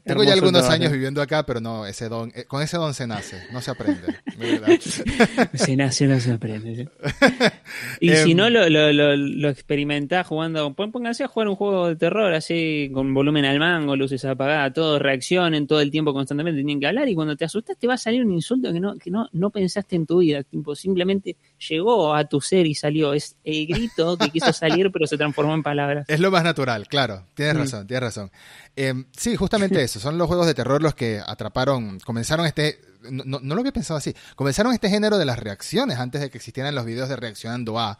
tengo, ya algunos años viviendo acá, pero no, ese don, eh, con ese don se nace, no se aprende. [laughs] se nace, no se aprende. [laughs] Y si em, no lo, lo, lo, experimentás jugando, pónganse a jugar un juego de terror así, con volumen al mango, luces apagadas, todo reaccionen todo el tiempo constantemente, tienen que hablar y cuando te asustas te va a salir un insulto que no, que no, no pensaste en tu vida. Imposible simplemente llegó a tu ser y salió. Es el grito que quiso salir, pero se transformó en palabras. Es lo más natural, claro. Tienes mm. razón, tienes razón. Em, sí, justamente eso. Son los juegos de terror los que atraparon, comenzaron este. No, no, lo había pensado así. Comenzaron este género de las reacciones antes de que existieran los videos de reaccionando a.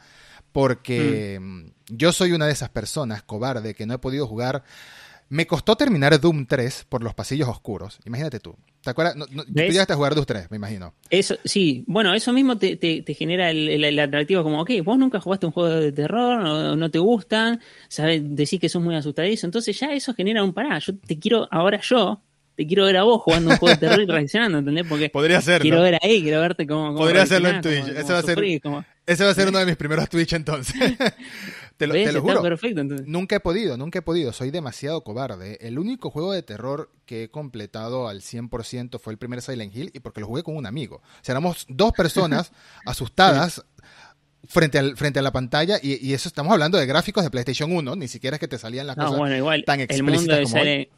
Porque mm. yo soy una de esas personas cobarde que no he podido jugar me costó terminar Doom 3 por los pasillos oscuros. Imagínate tú. ¿Te acuerdas? No, tú llegaste a jugar Doom 3, me imagino. Eso, sí. Bueno, eso mismo te, te, genera el, atractivo como, ok, vos nunca jugaste un juego de terror, no, no te gustan, sabes, decís que sos muy asustadizo. Entonces ya eso genera un pará. Yo te quiero, ahora yo, te quiero ver a vos jugando un juego de terror y reaccionando, ¿entendés? Porque Podría ser, quiero ver ahí, quiero verte como... Podría hacerlo en Twitch. ese, va a ser, ese va a ser uno de mis primeros Twitch entonces. [laughs] te lo, te lo juro. Perfecto, nunca he podido, nunca he podido. Soy demasiado cobarde. El único juego de terror que he completado al 100% fue el primer Silent Hill y porque lo jugué con un amigo. O sea, éramos dos personas [laughs] asustadas frente, al, frente a la pantalla y, eso estamos hablando de gráficos de PlayStation 1, ni siquiera es que te salían las cosas tan explícitas el mundo de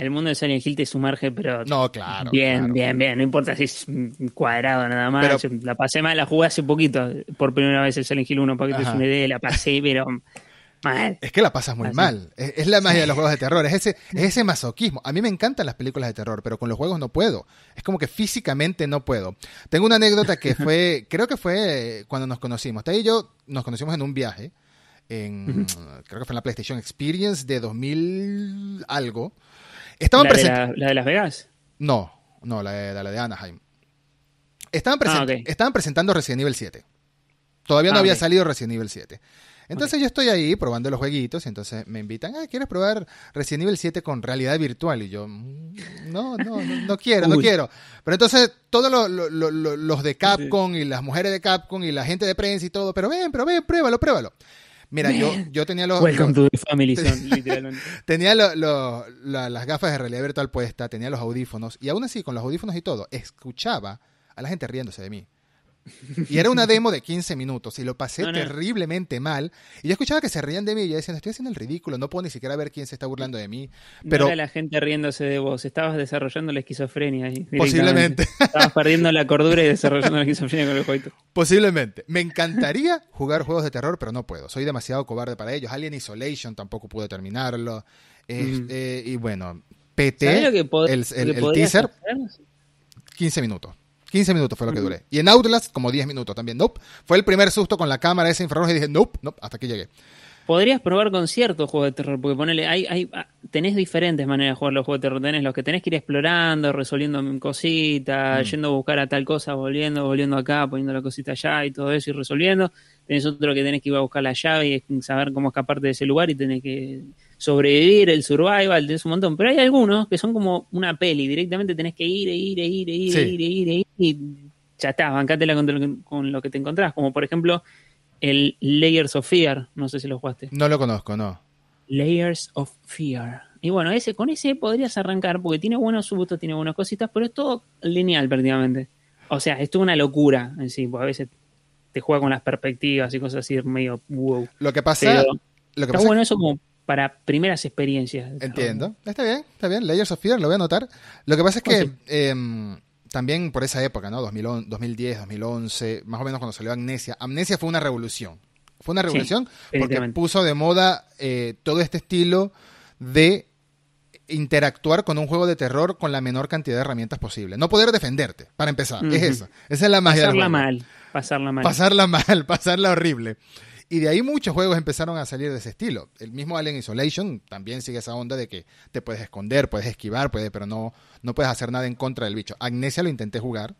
El mundo de Silent Hill te sumerge, pero. No, claro. Bien, bien, bien. No importa si es cuadrado nada más. la pasé mal, la jugué hace poquito. Por primera vez el Silent Hill 1, para que te una idea. La pasé, pero es que la pasas muy mal. Es, la magia de los juegos de terror. Es ese, es ese [laughs] masoquismo. A mí me encantan las películas de terror, pero con los juegos no puedo. Es como que físicamente no puedo. Tengo una anécdota que fue, [laughs] creo que fue cuando nos conocimos. Te y yo nos conocimos en un viaje. En, creo que fue en la PlayStation Experience de 2000 algo. Estaban ¿La, de la, de Las Vegas? No, no, la de, la de Anaheim. Estaban, ah, estaban presentando Resident Evil 7. Todavía no ah, había salido Resident Evil 7. Entonces yo estoy ahí probando los jueguitos y entonces me invitan, ah, ¿quieres probar Resident Evil 7 con realidad virtual? Y yo, mm, no, no, no, quiero, no [laughs] quiero. Pero entonces todos los de Capcom y las mujeres de Capcom y la gente de prensa y todo, pero ven, pero ven, pruébalo, pruébalo. Mira, yo, yo tenía los. Welcome to the family [laughs] literalmente. tenía las gafas de realidad virtual puestas, tenía los audífonos, y aún así, con los audífonos y todo, escuchaba a la gente riéndose de mí. Y era una demo de 15 minutos y lo pasé terriblemente mal. Y yo escuchaba que se reían de mí y yo decía, estoy haciendo el ridículo, no puedo ni siquiera ver quién se está burlando de mí. Pero... No era la gente riéndose de vos, estabas desarrollando la esquizofrenia ahí. Posiblemente. [laughs] Estabas perdiendo la cordura y desarrollando la esquizofrenia con el jueguito. Posiblemente. Me encantaría jugar juegos de terror, pero no puedo. Soy demasiado cobarde para ellos. Alien Isolation tampoco pude terminarlo. Este, y bueno, PT, el, el teaser, 15 minutos. 15 minutos fue lo que duré. Y en Outlast, como 10 minutos también. Nope. Fue el primer susto con la cámara esa infrarroja y dije, nope, nope, hasta aquí llegué. Podrías probar con ciertos juegos de terror, porque ponele, hay, hay, ah, tenés diferentes maneras de jugar los juegos de terror. Tenés los que tenés que ir explorando, resolviendo cositas, mm. yendo a buscar a tal cosa, volviendo, volviendo acá, poniendo la cosita allá y todo eso y resolviendo. Tenés otro que tenés que ir a buscar la llave y saber cómo escaparte de ese lugar y tenés que sobrevivir, el survival, tenés un montón. Pero hay algunos que son como una peli, directamente tenés que ir, ir, ir, ir, ir, ir, ir, y ya está, bancátela con, con lo que te encontrás. Como por ejemplo el Layers of Fear, no sé si lo jugaste. No lo conozco, no. Layers of Fear. Y bueno, ese, con ese podrías arrancar porque tiene buenos subtos, tiene buenas cositas, pero es todo lineal prácticamente. O sea, es toda una locura en sí, porque a veces te juega con las perspectivas y cosas así medio wow. Lo que pasa, lo que está bueno eso como para primeras experiencias. Entiendo. Está bien, está bien. Layers of Fear, lo voy a anotar. Lo que pasa es que em, también por esa época, ¿no? 2010, 2011, más o menos cuando salió Amnesia. Amnesia fue una revolución. Fue una revolución porque puso de moda eh, todo este estilo de interactuar con un juego de terror con la menor cantidad de herramientas posible. No poder defenderte, para empezar. Es eso. Esa es la magia Pasarla mal. Pasarla mal. Pasarla [laughs] mal, pasarla horrible. Y de ahí muchos juegos empezaron a salir de ese estilo. El mismo Alien Isolation también sigue esa onda de que te puedes esconder, puedes esquivar, puedes, pero no, no puedes hacer nada en contra del bicho. Agnesia lo intenté jugar.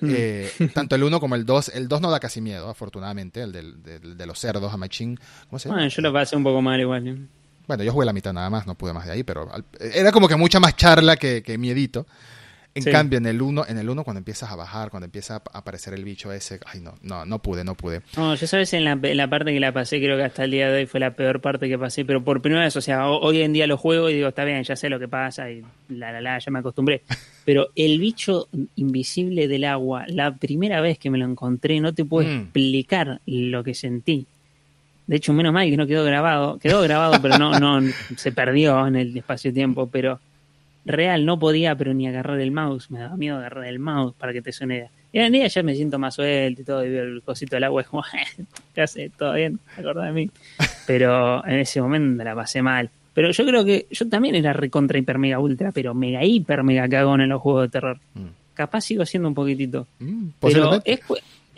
Mm. Eh, [laughs] tanto el 1 como el 2. El 2 no da casi miedo, afortunadamente, el de los cerdos, a Machin. ¿Cómo se llama? Bueno, yo lo pasé un poco mal igual. Bueno, yo jugué la mitad nada más, no pude más de ahí, pero era como que mucha más charla que, que miedito. En cambio, en el 1, en el uno, cuando empiezas a bajar, cuando empieza a aparecer el bicho ese, ay no, no, no pude, no pude. No, yo sabes, en la, la, parte que la pasé, creo que hasta el día de hoy fue la peor parte que pasé, pero por primera vez, o sea, hoy en día lo juego y digo, está bien, ya sé lo que pasa y la, la, la, ya me acostumbré. [laughs] Pero el bicho invisible del agua, la primera vez que me lo encontré, no te puedo mm. explicar lo que sentí. De hecho, menos mal que no quedó grabado. Quedó grabado, pero no, no se perdió en el espacio-tiempo. Pero real no podía, pero ni agarrar el mouse. Me daba miedo agarrar el mouse para que te suene. Y en día ya me siento más suelto y todo, y veo el cosito del agua, como, [laughs] ¿qué hace? ¿Todo bien? Acordá de mí. Pero en ese momento la pasé mal. Pero yo creo que yo también era recontra hiper mega ultra, pero mega hiper mega cagón en los juegos de terror. Mm. Capaz sigo siendo un poquitito. Mm, pero es,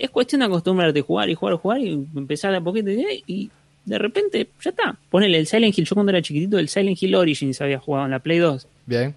es cuestión de acostumbrarte a jugar y jugar y jugar y empezar de a poquito y, de repente ya está. Ponele el Silent Hill. Yo cuando era chiquitito, el Silent Hill Origins había jugado en la Play 2. Bien.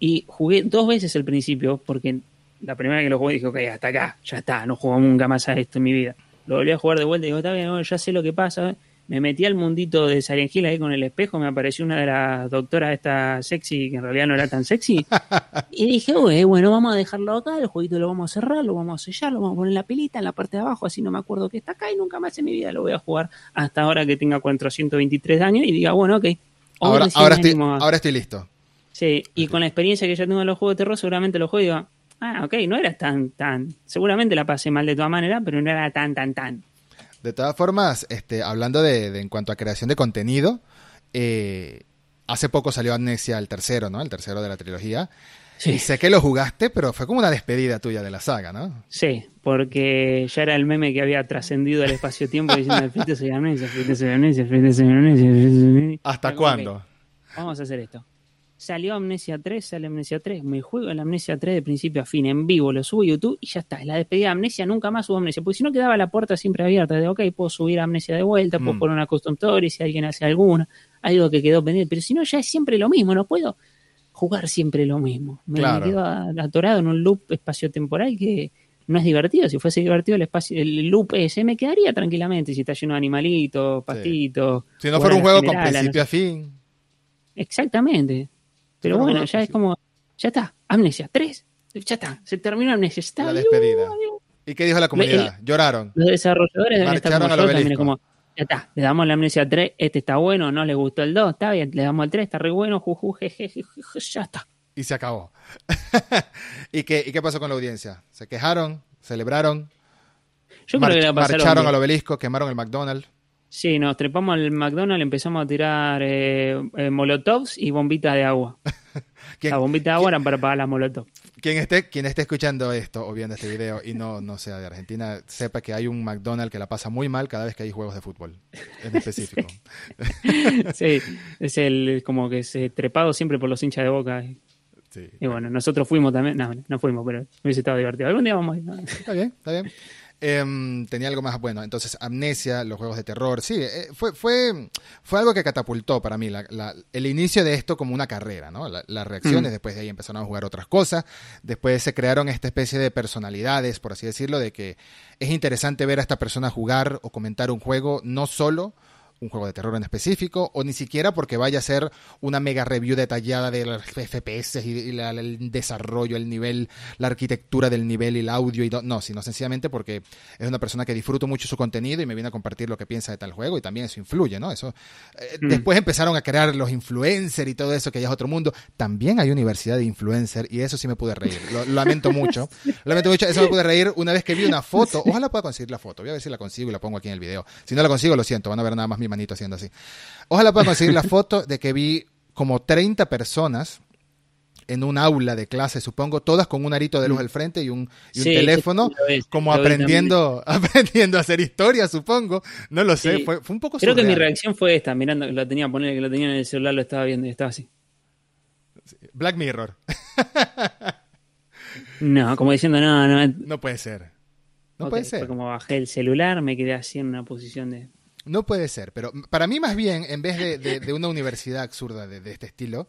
Y jugué dos veces al principio, porque la primera vez que lo jugué dije, ok, hasta acá, ya está, no juego nunca más a esto en mi vida. Lo volví a jugar de vuelta y digo, está bien, ya sé lo que pasa. me metí al mundito de Silent Hill ahí con el espejo, me apareció una de las doctoras esta sexy, que en realidad no era tan sexy, [laughs] y dije, bueno, vamos a dejarlo acá, el jueguito lo vamos a cerrar, lo vamos a sellar, lo vamos a poner en la pilita, en la parte de abajo, así no me acuerdo que está acá y nunca más en mi vida lo voy a jugar hasta ahora que tenga 423 años y diga, bueno, ok. Ahora, ahora, estoy, ahora estoy listo. Sí, y con la experiencia que ya tengo en los juegos de terror, seguramente los juego y digo, ah, ok, no era tan, tan, seguramente la pasé mal de todas maneras, pero no era tan, tan, tan. De todas formas, este, hablando de, en cuanto a creación de contenido, eh, hace poco salió Amnesia el tercero, ¿no? El tercero de la trilogía. Sí. Y sé que lo jugaste, pero fue como una despedida tuya de la saga, ¿no? Sí, porque ya era el meme que había trascendido al espacio-tiempo diciendo, frente soy amnesia, frente soy amnesia, frente soy amnesia. ¿Hasta cuándo? Vamos a hacer esto salió Amnesia 3, sale Amnesia 3, me juego en la Amnesia 3 de principio a fin, en vivo, lo subo a YouTube y ya está. Es la despedida de Amnesia, nunca más subo Amnesia, porque si no quedaba la puerta siempre abierta de, ok, puedo subir Amnesia de vuelta, puedo mm. poner una custom story si alguien hace alguna, algo que quedó pendiente, pero si no ya es siempre lo mismo, no puedo jugar siempre lo mismo. Me, quedo atorado en un loop espaciotemporal que no es divertido. Si fuese divertido el espacio, el loop ese me quedaría tranquilamente si está lleno de animalitos, pastitos. Si no fuera un juego con principio a fin. Exactamente. Pero bueno, ya es como, ya está, Amnesia 3, ya está, se terminó Amnesia. Está la despedida. ¿Y qué dijo la comunidad? Lloraron. Los desarrolladores deben estar como yo, también como, ya está, le damos la Amnesia 3, este está bueno, no le gustó el 2, está bien, le damos el 3, está re bueno, juju, jeje, ya está. Y se acabó. [laughs] ¿Y, qué, ¿Y qué pasó con la audiencia? ¿Se quejaron? ¿Celebraron? Yo creo que marcharon al obelisco, quemaron el McDonald's. Sí, nos trepamos al McDonald's, empezamos a tirar eh, eh, molotovs y bombitas de agua. [laughs] La bombita de agua eran para pagar las molotovs. Quien esté, quien esté escuchando esto o viendo este video y no, no sea de Argentina, sepa que hay un McDonald's que la pasa muy mal cada vez que hay juegos de fútbol, en específico. [laughs] sí, es el como que se trepado siempre por los hinchas de boca. Sí. Y bueno, nosotros fuimos también, no, no fuimos, pero hubiese estado divertido. Algún día vamos a ir. Está bien, está bien. Em, tenía algo más bueno. Entonces, Amnesia, los juegos de terror. Sí, eh, fue, fue, fue algo que catapultó para mí el inicio de esto como una carrera, ¿no? las reacciones, mm. después de ahí empezaron a jugar otras cosas. Después se crearon esta especie de personalidades, por así decirlo, de que es interesante ver a esta persona jugar o comentar un juego, no solo un juego de terror en específico, o ni siquiera porque vaya a ser una mega review detallada de los FPS y, el desarrollo, el nivel, la arquitectura del nivel y el audio, y no, sino sencillamente porque es una persona que disfruto mucho su contenido y me viene a compartir lo que piensa de tal juego y también eso influye, ¿no? Eso, eh, mm. Después empezaron a crear los influencers y todo eso, que ya es otro mundo. También hay universidad de influencer y eso sí me pude reír. Lo, lamento mucho. [laughs] lamento mucho, eso me pude reír una vez que vi una foto. Ojalá pueda conseguir la foto. Voy a ver si la consigo y la pongo aquí en el video. Si no la consigo, lo siento, van a ver nada más mi manito haciendo así. Ojalá pueda conseguir la [laughs] foto de que vi como 30 personas en un aula de clase, supongo, todas con un arito de luz mm. al frente y un, teléfono, como aprendiendo, [laughs] aprendiendo a hacer historia, supongo. No lo sé, fue, un poco Creo que mi reacción fue esta, mirando que lo tenía poner, que lo tenía en el celular, lo estaba viendo y estaba así. Black Mirror. [laughs] no, como diciendo, no, no. No puede ser. No puede ser. como bajé el celular, me quedé así en una posición de. No puede ser, pero para mí más bien, en vez de, una universidad absurda de, este estilo,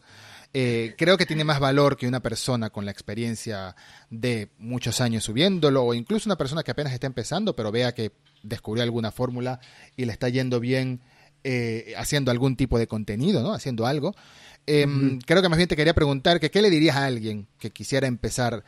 eh, creo que tiene más valor que una persona con la experiencia de muchos años subiéndolo, o incluso una persona que apenas está empezando, pero vea que descubrió alguna fórmula y le está yendo bien eh, haciendo algún tipo de contenido, ¿no? Haciendo algo. Em, creo que más bien te quería preguntar que qué le dirías a alguien que quisiera empezar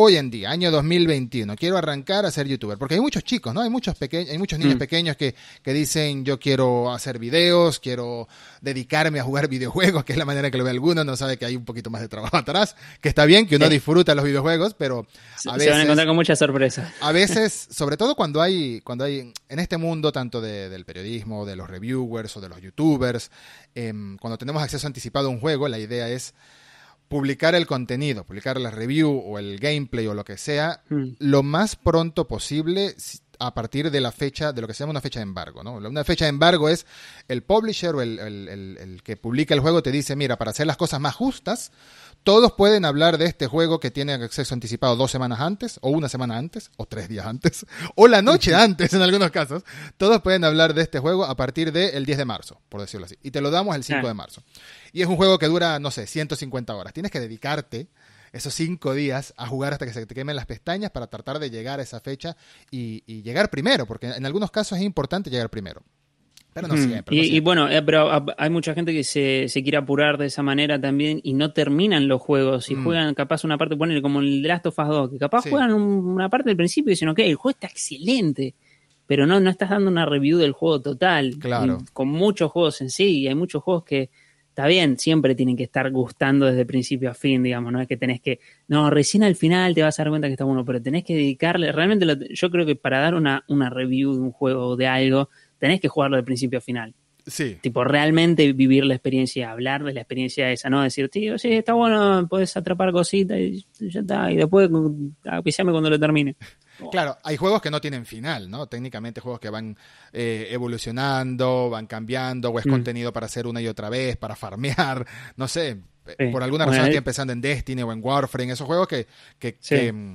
hoy en día, año 2021, quiero arrancar a ser youtuber, porque hay muchos chicos, ¿no? Hay muchos pequeños, hay muchos niños mm. pequeños que, que, dicen yo quiero hacer videos, quiero dedicarme a jugar [laughs] videojuegos, que es la manera que lo ve alguno, no sabe que hay un poquito más de trabajo [laughs] atrás, que está bien, que uno disfruta los videojuegos, pero a veces... Se van a encontrar con muchas sorpresas. [laughs] A veces, sobre todo cuando hay, cuando hay, en este mundo tanto del periodismo, de los reviewers o de los youtubers, em, cuando tenemos acceso anticipado a un juego, la idea es publicar el contenido, publicar la review o el gameplay o lo que sea, hmm. lo más pronto posible a partir de la fecha, de lo que se llama una fecha de embargo. ¿no? Una fecha de embargo es el publisher o el, el que publica el juego te dice, mira, para hacer las cosas más justas, todos pueden hablar de este juego que tiene acceso anticipado dos semanas antes, o una semana antes, o tres días antes, [laughs] o la noche antes en algunos casos. Todos pueden hablar de este juego a partir del 10 de marzo, por decirlo así. Y te lo damos el 5 de marzo. Y es un juego que dura, no sé, 150 horas. Tienes que dedicarte esos cinco días a jugar hasta que se te quemen las pestañas para tratar de llegar a esa fecha y, y llegar primero, porque en algunos casos es importante llegar primero. Pero no siempre. y, bueno, eh, pero hay mucha gente que se, quiere apurar de esa manera también y no terminan los juegos y mm. juegan capaz una parte, ponerle como el Last of Us 2, que capaz juegan una parte del principio y dicen, ok, el juego está excelente pero no, no estás dando una review del juego total. Claro. con muchos juegos en sí, y hay muchos juegos que está bien, siempre tienen que estar gustando desde principio a fin, digamos, no es que tenés que, no, recién al final te vas a dar cuenta que está bueno, pero tenés que dedicarle, realmente yo creo que para dar una, una review de un juego o de algo, tenés que jugarlo de principio a final. Sí. Tipo, realmente vivir la experiencia, hablar de la experiencia esa, ¿no? Decir, tío, sí, está bueno, puedes atrapar cositas y ya está, y después avisame cuando lo termine. [laughs] Claro, hay juegos que no tienen final, ¿no? Técnicamente juegos que van eh, evolucionando, van cambiando, o es mm. contenido para hacer una y otra vez, para farmear, [laughs] no sé. Por alguna razón estoy empezando en Destiny o en Warframe, esos juegos que, que, que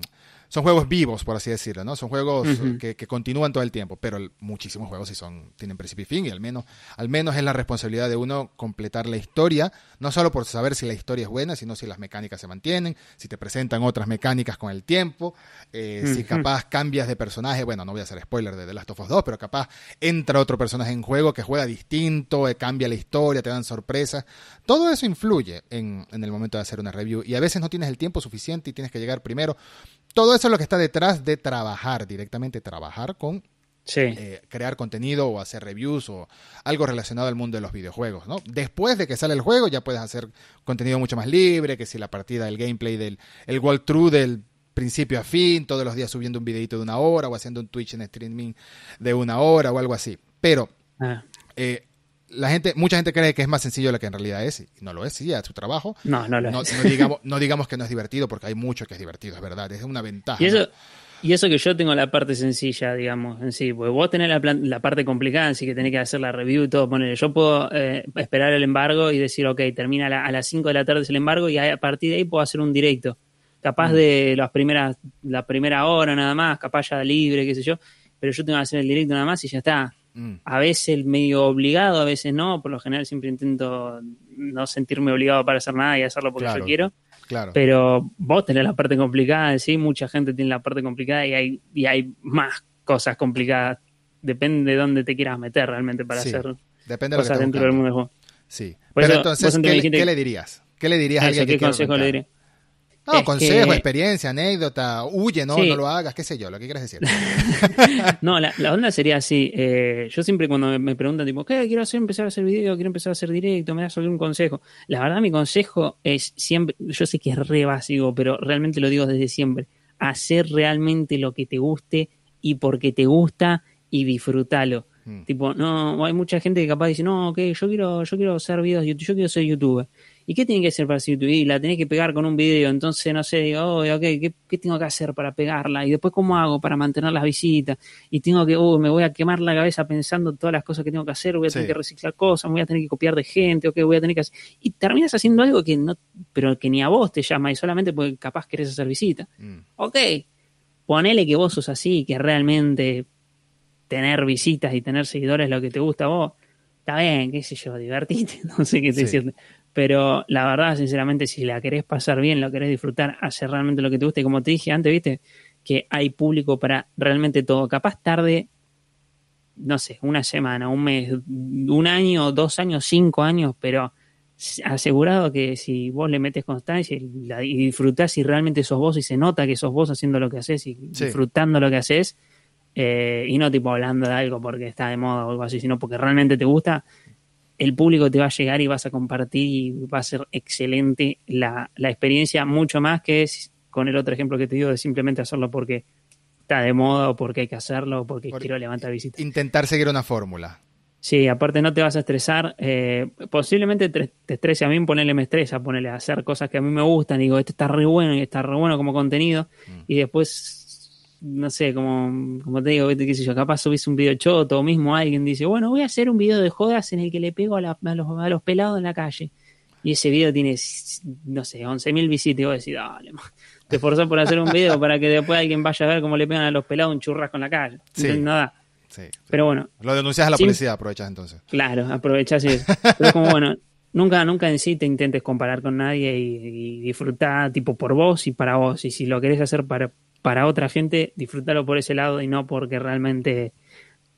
son juegos vivos, por así decirlo, ¿no? Son juegos que, continúan todo el tiempo, pero muchísimos juegos sí son, tienen principio y fin, y al menos, al menos es la responsabilidad de uno completar la historia, no solo por saber si la historia es buena, sino si las mecánicas se mantienen, si te presentan otras mecánicas con el tiempo, eh, si capaz cambias de personaje, bueno, no voy a hacer spoiler de The Last of Us 2, pero capaz entra otro personaje en juego que juega distinto, eh, cambia la historia, te dan sorpresas. Todo eso influye en, en el momento de hacer una review, y a veces no tienes el tiempo suficiente y tienes que llegar primero todo eso es lo que está detrás de trabajar, directamente trabajar con eh, crear contenido o hacer reviews o algo relacionado al mundo de los videojuegos, ¿no? Después de que sale el juego ya puedes hacer contenido mucho más libre, que si la partida, el gameplay del el walkthrough del principio a fin, todos los días subiendo un videito de una hora o haciendo un Twitch en streaming de una hora o algo así. Pero ah. eh, la gente, mucha gente cree que es más sencillo de lo que en realidad es, y no lo es, sí, a su trabajo. No, no lo no, es. No digamos, no digamos que no es divertido, porque hay mucho que es divertido, es verdad, es una ventaja. Y eso, y eso que yo tengo la parte sencilla, digamos, en sí, porque vos tenés la, la parte complicada, así que tenés que hacer la review y todo, ponerle, yo puedo eh, esperar el embargo y decir, ok, termina a las 5 de la tarde el embargo y a partir de ahí puedo hacer un directo. Capaz mm. de las primeras, la primera hora nada más, capaz ya libre, qué sé yo, pero yo tengo que hacer el directo nada más y ya está Mm. A veces medio obligado, a veces no. Por lo general siempre intento no sentirme obligado para hacer nada y hacerlo porque yo quiero. Claro. Pero vos tenés la parte complicada, sí, mucha gente tiene la parte complicada y hay, y hay más cosas complicadas. Depende de dónde te quieras meter realmente para hacer Depende cosas dentro del mundo del juego. Sí. Pero entonces, ¿qué, le dirías? ¿Qué le dirías a alguien ¿Qué consejo le diría? No, consejo, experiencia, anécdota, huye, no, no lo hagas, qué sé yo, lo que quieras decir. [laughs] no, la, onda sería así. Eh, yo siempre cuando me preguntan, tipo, ¿qué quiero hacer? Empezar a hacer video, quiero empezar a hacer directo, me das algún consejo. La verdad, mi consejo es siempre, yo sé que es re básico, pero realmente lo digo desde siempre. Hacer realmente lo que te guste y porque te gusta y disfrútalo. Hmm. Tipo, no, hay mucha gente que capaz dice, no, ok, yo quiero, yo quiero hacer videos, yo quiero ser youtuber. ¿Y qué tiene que hacer para YouTube? Y la tenés que pegar con un video, entonces no sé, digo, oh, ok, ¿qué, tengo que hacer para pegarla? Y después, ¿cómo hago para mantener las visitas? Y tengo que, oh, me voy a quemar la cabeza pensando todas las cosas que tengo que hacer, voy a tener que reciclar cosas, voy a tener que copiar de gente, ok, voy a tener que hacer. Y terminas haciendo algo que no, pero que ni a vos te llama y solamente porque capaz querés hacer visitas. Mm. Ok, ponele que vos sos así, que realmente tener visitas y tener seguidores es lo que te gusta a vos. Está bien, qué sé yo, divertite, [laughs] no sé qué te decirte. Pero la verdad, sinceramente, si la querés pasar bien, lo querés disfrutar, hacer realmente lo que te gusta. Y como te dije antes, viste, que hay público para realmente todo. Capaz tarde, no sé, una semana, un mes, un año, dos años, cinco años, pero asegurado que si vos le metes constancia y, disfrutás y realmente sos vos y se nota que sos vos haciendo lo que haces y disfrutando lo que haces, eh, y no tipo hablando de algo porque está de moda o algo así, sino porque realmente te gusta, el público te va a llegar y vas a compartir y va a ser excelente la, experiencia, mucho más que es con el otro ejemplo que te digo de simplemente hacerlo porque está de moda o porque hay que hacerlo o porque quiero levantar visitas. Intentar seguir una fórmula. Sí, aparte no te vas a estresar. Eh, posiblemente te, estrese a mí, ponerle me estresa, ponerle a hacer cosas que a mí me gustan. Digo, esto está re bueno y está re bueno como contenido. Mm. Y después no sé, como, como te digo, qué sé yo, capaz subís un video choto o mismo alguien dice, bueno, voy a hacer un video de jodas en el que le pego a, los, a los pelados en la calle. Y ese video tiene, no sé, 11.000 visitas y vos decís, dale, te esforzás por hacer un video para que después alguien vaya a ver cómo le pegan a los pelados un churrasco en la calle. Sí. nada. Sí, Pero bueno. Lo denuncias a la policía, aprovechas entonces. Claro, aprovechas y Pero como bueno, nunca, nunca en sí te intentes comparar con nadie y, y disfrutar tipo por vos y para vos. Y si lo querés hacer para, para otra gente, disfrútalo por ese lado y no porque realmente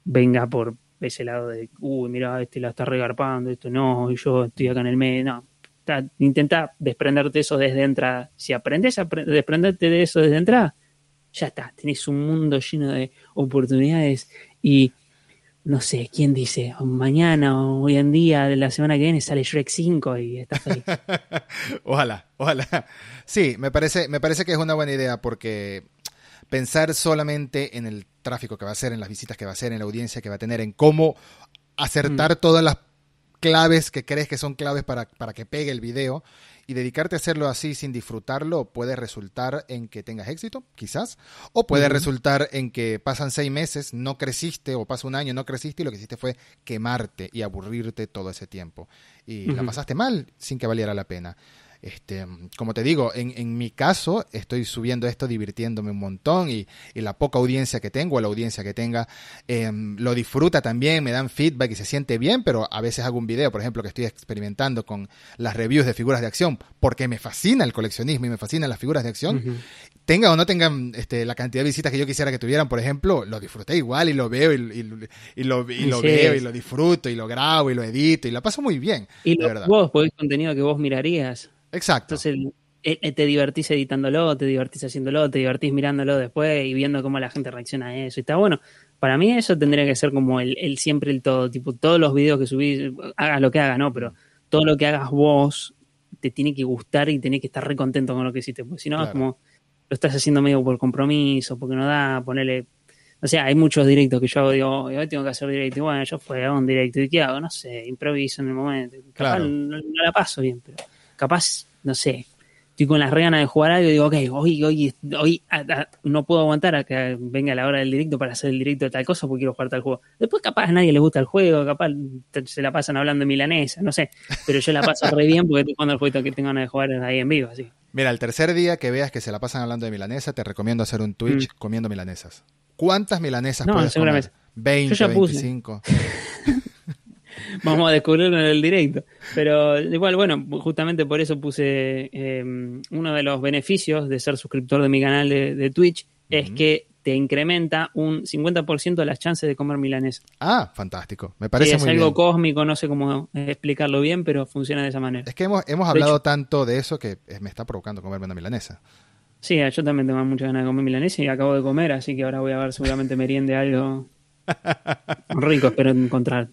venga por ese lado de, uy, mira, este la está regarpando, esto no, y yo estoy acá en el medio, no. intenta desprenderte de eso desde entrada. Si aprendes a desprenderte de eso desde entrada, ya está, tenés un mundo lleno de oportunidades y no sé, ¿quién dice? Mañana o hoy en día, de la semana que viene, sale Shrek 5 y está feliz. [laughs] ojalá, ojalá. Sí, me parece, me parece que es una buena idea porque pensar solamente en el tráfico que va a ser, en las visitas que va a hacer, en la audiencia que va a tener, en cómo acertar mm. todas las claves que crees que son claves para, para que pegue el video y dedicarte a hacerlo así sin disfrutarlo puede resultar en que tengas éxito, quizás, o puede resultar en que pasan seis meses, no creciste, o pasa un año, no creciste y lo que hiciste fue quemarte y aburrirte todo ese tiempo. Y la pasaste mal sin que valiera la pena. Este, como te digo, en, en, mi caso estoy subiendo esto divirtiéndome un montón y, la poca audiencia que tengo, la audiencia que tenga, em, lo disfruta también, me dan feedback y se siente bien, pero a veces hago un video, por ejemplo, que estoy experimentando con las reviews de figuras de acción, porque me fascina el coleccionismo y me fascinan las figuras de acción. Tenga o no tengan este, la cantidad de visitas que yo quisiera que tuvieran, por ejemplo, lo disfruté igual y lo veo y, lo, y lo veo y lo disfruto y lo grabo y lo edito y lo paso muy bien. Y lo, vos podés contenido que vos mirarías. Exacto. Entonces eh, eh, te divertís editándolo, te divertís haciéndolo, te divertís mirándolo después y viendo cómo la gente reacciona a eso. Y está bueno. Para mí eso tendría que ser como el, siempre el todo. Tipo, todos los videos que subís, hagas lo que hagas, ¿no? Pero todo lo que hagas vos te tiene que gustar y tenés que estar re contento con lo que hiciste. Porque si no, es como lo estás haciendo medio por compromiso, porque no da, ponerle. O sea, hay muchos directos que yo hago, digo, hoy tengo que hacer directo. Y bueno, yo fue, hago un directo. ¿Y qué hago? No sé, improviso en el momento. Capaz no, la paso bien, pero capaz no sé, estoy con las ganas de jugar algo y digo, ok, hoy, hoy, hoy no puedo aguantar a que venga la hora del directo para hacer el directo de tal cosa porque quiero jugar tal juego. Después capaz a nadie le gusta el juego, capaz se la pasan hablando de milanesa, no sé, pero yo la paso re bien porque estoy jugando el juego que tengo ganas de jugar ahí en vivo, así. Mira, el tercer día que veas que se la pasan hablando de milanesa, te recomiendo hacer un Twitch mm. comiendo milanesas. ¿Cuántas milanesas puedes comer? 20, yo 25. [laughs] Vamos a descubrirlo en el directo. Pero igual, bueno, justamente por eso puse em, uno de los beneficios de ser suscriptor de mi canal de, Twitch es que te incrementa un 50% las chances de comer milanesa. Ah, fantástico. Me parece es algo cósmico, no sé cómo explicarlo bien, pero funciona de esa manera. Es que hemos, hemos hablado tanto de eso que me está provocando comerme una milanesa. Sí, yo también tengo muchas ganas de comer milanesa y acabo de comer, así que ahora voy a ver seguramente meriende algo [laughs] rico, espero encontrar.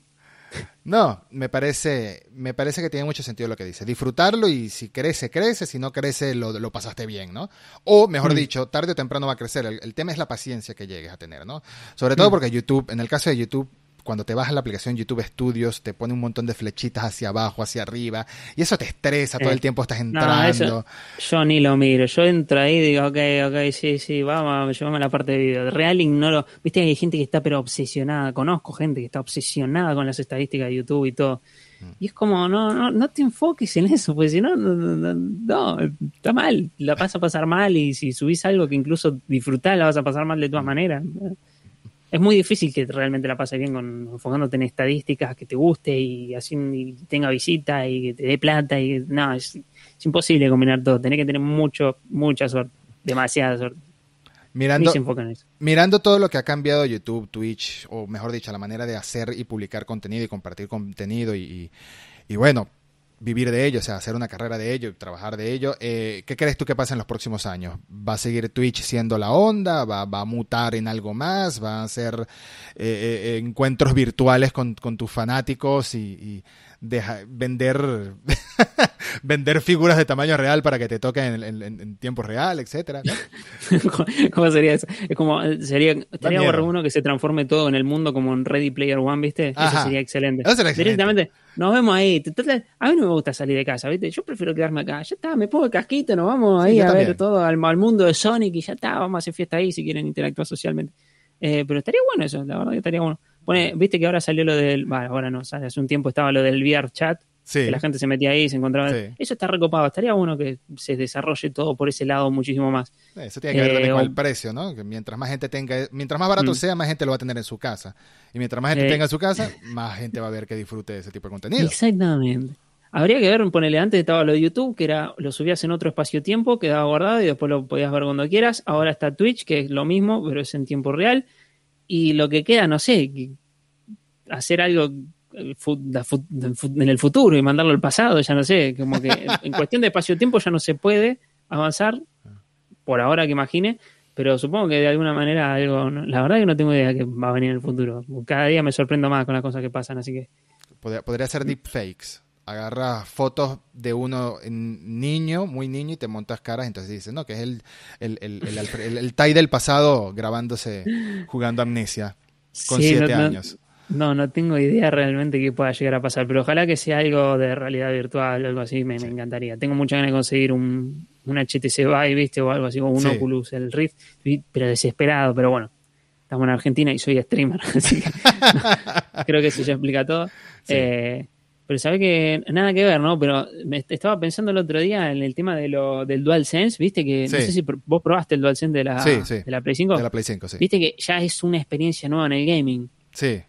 No, me parece, me parece que tiene mucho sentido lo que dice. Disfrutarlo y si crece, crece, si no crece, lo, lo pasaste bien, ¿no? O, mejor mm. dicho, tarde o temprano va a crecer. El, el, tema es la paciencia que llegues a tener, ¿no? Sobre todo mm. porque YouTube, en el caso de YouTube, cuando te bajas la aplicación YouTube Studios, te pone un montón de flechitas hacia abajo, hacia arriba, y eso te estresa, todo el eh, tiempo estás entrando. yo ni lo miro, yo entro ahí y digo, ok, ok, sí, sí, vamos, llevamos a la parte de video. Real ignoro, viste hay gente que está pero obsesionada, conozco gente que está obsesionada con las estadísticas de YouTube y todo. Mm. Y es como, no, no, no te enfoques en eso, porque si no, no, no, está mal, la vas a pasar mal y si subís algo que incluso disfrutás, la vas a pasar mal de todas mm. maneras es muy difícil que realmente la pases bien con enfocándote en estadísticas que te guste y así tenga visita y que te dé plata y no, es, imposible combinar todo, tenés que tener mucho, mucha suerte, demasiada suerte. Mirando, mirando todo lo que ha cambiado YouTube, Twitch, o mejor dicho, la manera de hacer y publicar contenido y compartir contenido y, y bueno, vivir de ello, o sea, hacer una carrera de ello, trabajar de ello. Eh, ¿Qué crees tú que pasa en los próximos años? ¿Va a seguir Twitch siendo la onda? ¿Va, va a mutar en algo más? ¿Va a ser eh, eh, encuentros virtuales con, con tus fanáticos y, vender [laughs] vender figuras de tamaño real para que te toquen en, tiempo real, etcétera. [laughs] ¿Cómo sería eso? Es como sería estaría uno que se transforme todo en el mundo como en Ready Player One, ¿viste? Eso sería excelente. Directamente nos vemos ahí. A mí no me gusta salir de casa, ¿viste? Yo prefiero quedarme acá. Ya está, me pongo el casquito, nos vamos ahí a ver todo al, mundo de Sonic y ya está, vamos a hacer fiesta ahí si quieren interactuar socialmente. Eh, pero estaría bueno eso, la verdad que estaría bueno. Pone, Viste que ahora salió lo del. Bueno, ahora no, hace un tiempo estaba lo del VR chat. Que la gente se metía ahí, se encontraba. Eso está recopado. Estaría bueno que se desarrolle todo por ese lado muchísimo más. Eso tiene que ver también con eh, el precio, ¿no? Que mientras más gente tenga, mientras más barato mm. sea, más gente lo va a tener en su casa. Y mientras más gente eh, tenga en su casa, [laughs] más gente va a ver que disfrute de ese tipo de contenido. Exactamente. Habría que ver, ponele antes estaba lo de YouTube, que era lo subías en otro espacio-tiempo, quedaba guardado y después lo podías ver cuando quieras. Ahora está Twitch, que es lo mismo, pero es en tiempo real. Y lo que queda, no sé, hacer algo en el futuro y mandarlo al pasado, ya no sé, como que [laughs] en cuestión de espacio-tiempo ya no se puede avanzar, por ahora que imagine, pero supongo que de alguna manera algo, la verdad que no tengo idea que va a venir en el futuro. Cada día me sorprendo más con las cosas que pasan, así que... Podría, podría ser deepfakes. Agarras fotos de uno niño, muy niño, y te montas caras, entonces dices, no, que es el, el, el, el, Tai del pasado grabándose, jugando amnesia, con siete años. No, no tengo idea realmente qué pueda llegar a pasar, pero ojalá que sea algo de realidad virtual o algo así, me, encantaría. Tengo mucha ganas de conseguir un, un HTC Vive, ¿viste? O algo así, o un Oculus, el Rift, pero desesperado, pero bueno. Estamos en Argentina y soy streamer, [laughs] así que [laughs] creo que eso ya explica todo. Eh, pero sabe que nada que ver, ¿no? Pero me estaba pensando el otro día en el tema de lo, del DualSense, ¿viste? Que no sé si vos probaste el DualSense de la, de la Play 5. De la Play 5, sí. Viste que ya es una experiencia nueva en el gaming. Sí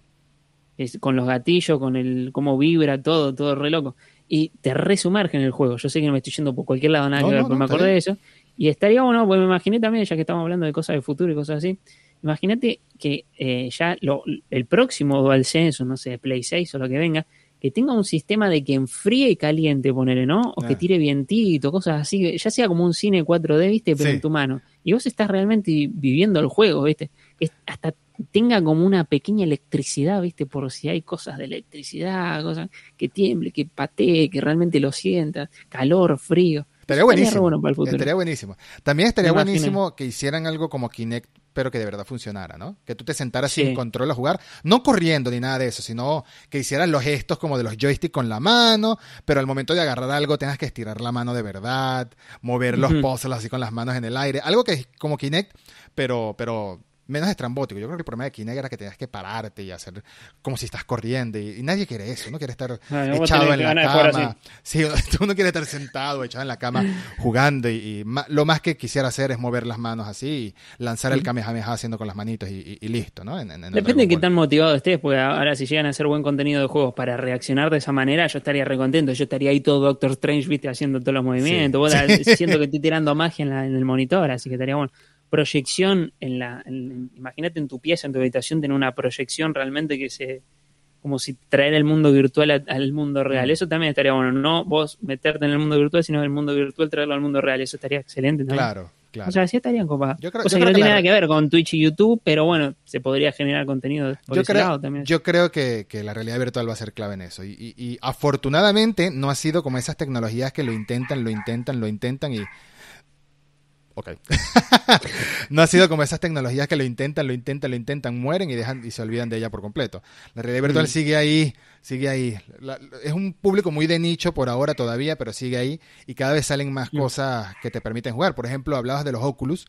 con los gatillos, con el cómo vibra todo, todo re loco. Y te resumerge en el juego. Yo sé que no me estoy yendo por cualquier lado, nada que ver, pero me acordé de eso. Y estaría bueno, pues me imaginé también, ya que estamos hablando de cosas de futuro y cosas así, imagínate que eh, ya lo, el próximo DualSense, o no sé, Play 6 o lo que venga, que tenga un sistema de que enfríe y caliente, ponele, ¿no? O que tire vientito, cosas así, ya sea como un cine 4D, ¿viste? Pero en tu mano. Y vos estás realmente viviendo el juego, ¿viste? hasta tenga como una pequeña electricidad, ¿viste? Por si hay cosas de electricidad, cosas que tiemble, que patee, que realmente lo sientas, calor, frío. Estaría buenísimo. estaría buenísimo. También estaría buenísimo que hicieran algo como Kinect, pero que de verdad funcionara, ¿no? Que tú te sentaras sin control a jugar, no corriendo ni nada de eso, sino que hicieras los gestos como de los joysticks con la mano, pero al momento de agarrar algo tengas que estirar la mano de verdad, mover los uh así con las manos en el aire, algo que es como Kinect, pero, pero menos estrambótico. Yo creo que el problema de Kinect era que tenías que pararte y hacer como si estás corriendo. Y, nadie quiere eso. No quiere estar ah, echado en la cama. Sí, [laughs] uno quiere estar sentado, echado en la cama, jugando. Y, lo más que quisiera hacer es mover las manos así y lanzar el Kamehameha haciendo con las manitos y, listo, ¿no? Depende de qué tan motivado estés, porque ahora si llegan a hacer buen contenido de juegos para reaccionar de esa manera, yo estaría recontento. Yo estaría ahí todo Doctor Strange, viste, haciendo todos los movimientos. [laughs] siento que estoy tirando magia en el monitor, así que estaría bueno proyección en la, imagínate en tu pieza, en tu habitación, tener una proyección realmente que se, como si traer el mundo virtual al mundo real. Mm. Eso también estaría bueno, no vos meterte en el mundo virtual, sino el mundo virtual traerlo al mundo real. Eso estaría excelente también. Claro, claro. O sea, sí estarían copados. Yo creo, o sea, que no tiene nada que ver con Twitch y YouTube, pero bueno, se podría generar contenido por yo creo, también. Yo creo que, la realidad virtual va a ser clave en eso. Y, y, y afortunadamente no ha sido como esas tecnologías que lo intentan, lo intentan, lo intentan y Ok. [laughs] no ha sido como esas tecnologías que lo intentan, lo intentan, lo intentan, mueren y dejan y se olvidan de ella por completo. La realidad virtual mm. sigue ahí, sigue ahí. es un público muy de nicho por ahora todavía, pero sigue ahí y cada vez salen más mm. cosas que te permiten jugar. Por ejemplo, hablabas de los Oculus.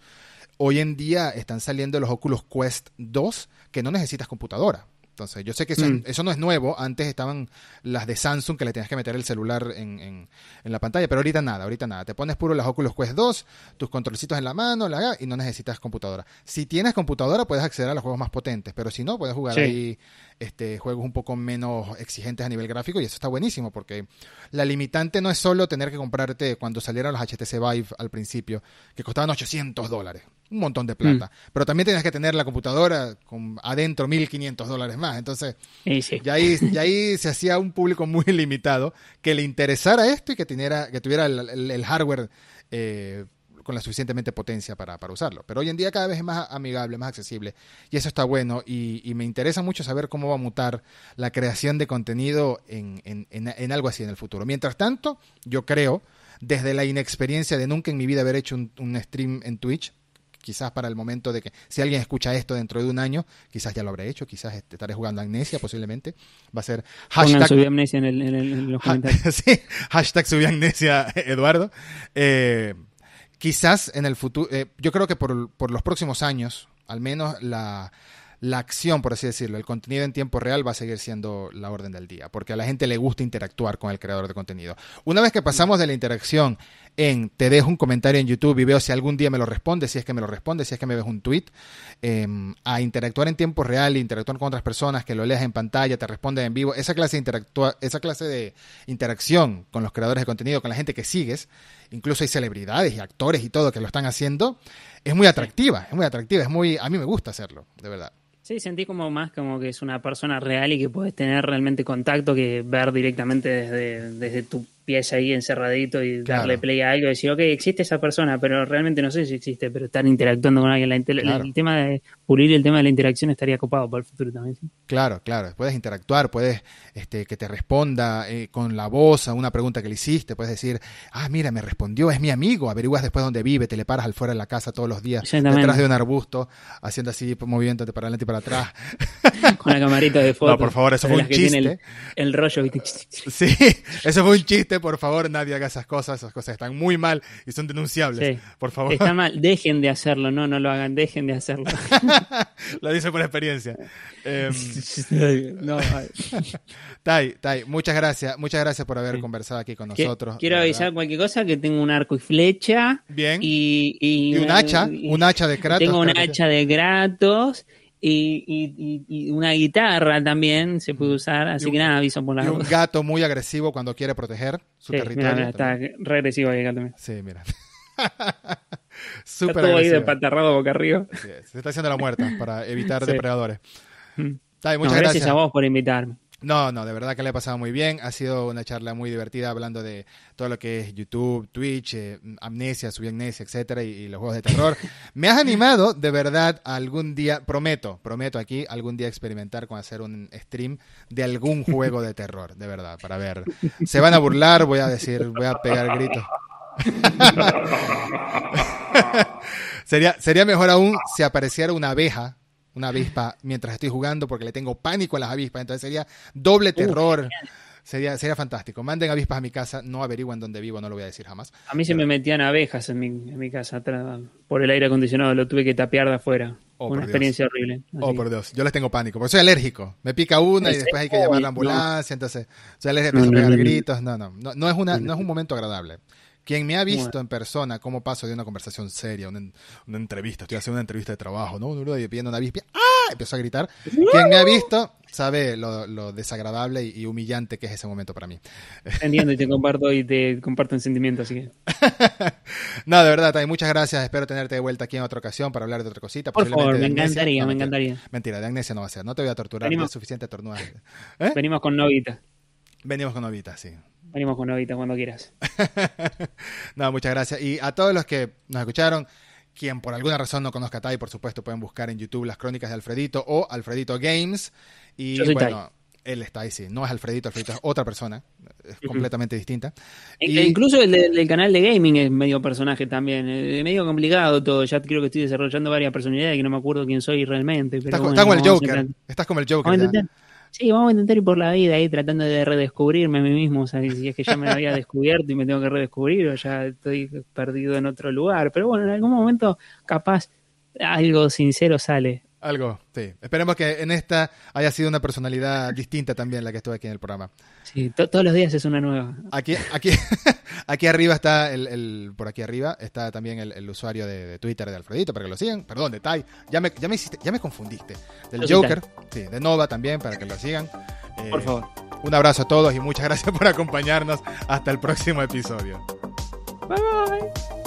Hoy en día están saliendo los Oculus Quest 2 que no necesitas computadora. Entonces, yo sé que mm. eso, no es nuevo. Antes estaban las de Samsung que le tenías que meter el celular en, en, la pantalla, pero ahorita nada, ahorita nada. Te pones puro las Oculus Quest 2, tus controlcitos en la mano, la, y no necesitas computadora. Si tienes computadora, puedes acceder a los juegos más potentes, pero si no, puedes jugar ahí este, juegos un poco menos exigentes a nivel gráfico y eso está buenísimo porque la limitante no es solo tener que comprarte cuando salieron los HTC Vive al principio, que costaban 800 dólares, un montón de plata, mm. pero también tenías que tener la computadora con adentro 1500 dólares más, entonces ya, ahí, ya ahí se hacía un público muy [laughs] limitado que le interesara esto y que, tuviera, que tuviera el, hardware eh, con la suficientemente potencia para, usarlo. Pero hoy en día cada vez es más amigable, más accesible. Y eso está bueno. Y, me interesa mucho saber cómo va a mutar la creación de contenido en, en, algo así en el futuro. Mientras tanto, yo creo, desde la inexperiencia de nunca en mi vida haber hecho un, stream en Twitch, quizás para el momento de que si alguien escucha esto dentro de un año, quizás ya lo habré hecho, quizás estaré jugando Amnesia posiblemente. Va a ser hashtag... Amnesia en, en, los comentarios. [laughs] sí, hashtag Amnesia [laughs] Eduardo. Eh, quizás en el futuro, eh, yo creo que por, por, los próximos años, al menos la, la acción, por así decirlo, el contenido en tiempo real va a seguir siendo la orden del día, porque a la gente le gusta interactuar con el creador de contenido. Una vez que pasamos de la interacción en te dejo un comentario en YouTube y veo si algún día me lo responde, si es que me lo responde, si es que me ves un tweet, em, a interactuar en tiempo real, interactuar con otras personas, que lo leas en pantalla, te responde en vivo, esa clase de esa clase de interacción con los creadores de contenido, con la gente que sigues, incluso hay celebridades y actores y todo que lo están haciendo, es muy atractiva, es muy atractiva, es muy, a mí me gusta hacerlo, de verdad. Sí, sentí como más como que es una persona real y que puedes tener realmente contacto que ver directamente desde, desde tu pieza ahí encerradito y darle play a algo y decir, ok, existe esa persona, pero realmente no sé si existe, pero estar interactuando con alguien. El tema de pulir el tema de la interacción estaría copado para el futuro también. Claro, claro. Puedes interactuar, puedes este, que te responda eh, con la voz a una pregunta que le hiciste. Puedes decir, ah, mira, me respondió, es mi amigo. Averiguas después dónde vive, te le paras al fuera de la casa todos los días, detrás de un arbusto, haciendo así, moviéndote para adelante y para atrás. [laughs] con la camarita de foto. No, por favor, eso fue un chiste. El, el, rollo. sí, eso fue un chiste, por favor, nadie haga esas cosas. Esas cosas están muy mal y son denunciables. Por favor. Está mal, [laughs] dejen de hacerlo, no, no lo hagan, dejen de hacerlo. [laughs] lo dice por experiencia. Em, [laughs] no, Tai, Tai, muchas gracias, muchas gracias por haber conversado aquí con nosotros. Quiero avisar cualquier cosa que tengo un arco y flecha. Bien. Y, un hacha, un hacha de Kratos. Tengo un hacha de Kratos. Y, una guitarra también se puede usar, así que nada, aviso por la Y un gato muy agresivo cuando quiere proteger su territorio. está regresivo ahí el gato. Sí, mira. [laughs] Súper está todo ahí de patarrado boca arriba. se está haciendo la muerta para evitar [laughs] depredadores. Mm. muchas gracias. a vos por invitarme. No, no, de verdad que le he pasado muy bien. Ha sido una charla muy divertida hablando de todo lo que es YouTube, Twitch, eh, Amnesia, Subí Amnesia, etcétera, y, los juegos de terror. [laughs] Me has animado, de verdad, algún día, prometo, prometo aquí, algún día experimentar con hacer un stream de algún juego de terror, de verdad, para ver. Se van a burlar, voy a decir, voy a pegar gritos. [laughs] [laughs] sería, sería mejor aún si apareciera una abeja una avispa mientras estoy jugando porque le tengo pánico a las avispas, entonces sería doble terror. sería, sería fantástico. Manden avispas a mi casa, no averigüen dónde vivo, no lo voy a decir jamás. A mí se me metían abejas en mi, en mi casa por el aire acondicionado, lo tuve que tapear de afuera. Oh, una experiencia horrible. Oh, por Dios, yo les tengo pánico, porque soy alérgico. Me pica una y después hay que llamar a la ambulancia, entonces soy alérgico, a pegar gritos. No, no, no, no, es una, no es un momento agradable. Quien me ha visto en persona cómo paso de una conversación seria, una, una entrevista, estoy haciendo una entrevista de trabajo, ¿no? Y pidiendo una avispa, ¡ah! Empezó a gritar. Quien me ha visto sabe lo, desagradable y, humillante que es ese momento para mí. Entiendo y te [laughs] comparto y te comparto en sentimiento, así que. [laughs] no, de verdad, Tai, muchas gracias. Espero tenerte de vuelta aquí en otra ocasión para hablar de otra cosita. Por favor, me encantaría, me encantaría. Mentira, de amnesia no va a ser. No te voy a torturar, es suficiente tornudar. ¿Eh? Venimos con novita. Venimos con novita, sí. Venimos con novita cuando quieras. [laughs] no, muchas gracias. Y a todos los que nos escucharon, quien por alguna razón no conozca a Tai, por supuesto, pueden buscar en YouTube las crónicas de Alfredito o Alfredito Games. Y bueno, él está ahí, sí. No es Alfredito, Alfredito es otra persona. Es completamente distinta. E y... Incluso el del canal de gaming es medio personaje también. Es medio complicado todo. Ya creo que estoy desarrollando varias personalidades que no me acuerdo quién soy realmente. estás, como el Joker. Estás como el Joker. Sí, vamos a intentar ir por la vida ahí tratando de redescubrirme a mí mismo. O sea, si es que ya me había descubierto y me tengo que redescubrir o ya estoy perdido en otro lugar. Pero bueno, en algún momento capaz algo sincero sale. Algo, sí. Esperemos que en esta haya sido una personalidad distinta también la que estuve aquí en el programa. Sí, todos los días es una nueva. Aquí, aquí, [laughs] aquí arriba está el, por aquí arriba está también el, usuario de, Twitter de Alfredito para que lo sigan. Perdón, de Tai. Ya me, ya me hiciste, ya me confundiste. Del Joker, sí, de Nova también para que lo sigan. por eh, favor. Un abrazo a todos y muchas gracias por acompañarnos. Hasta el próximo episodio. Bye bye.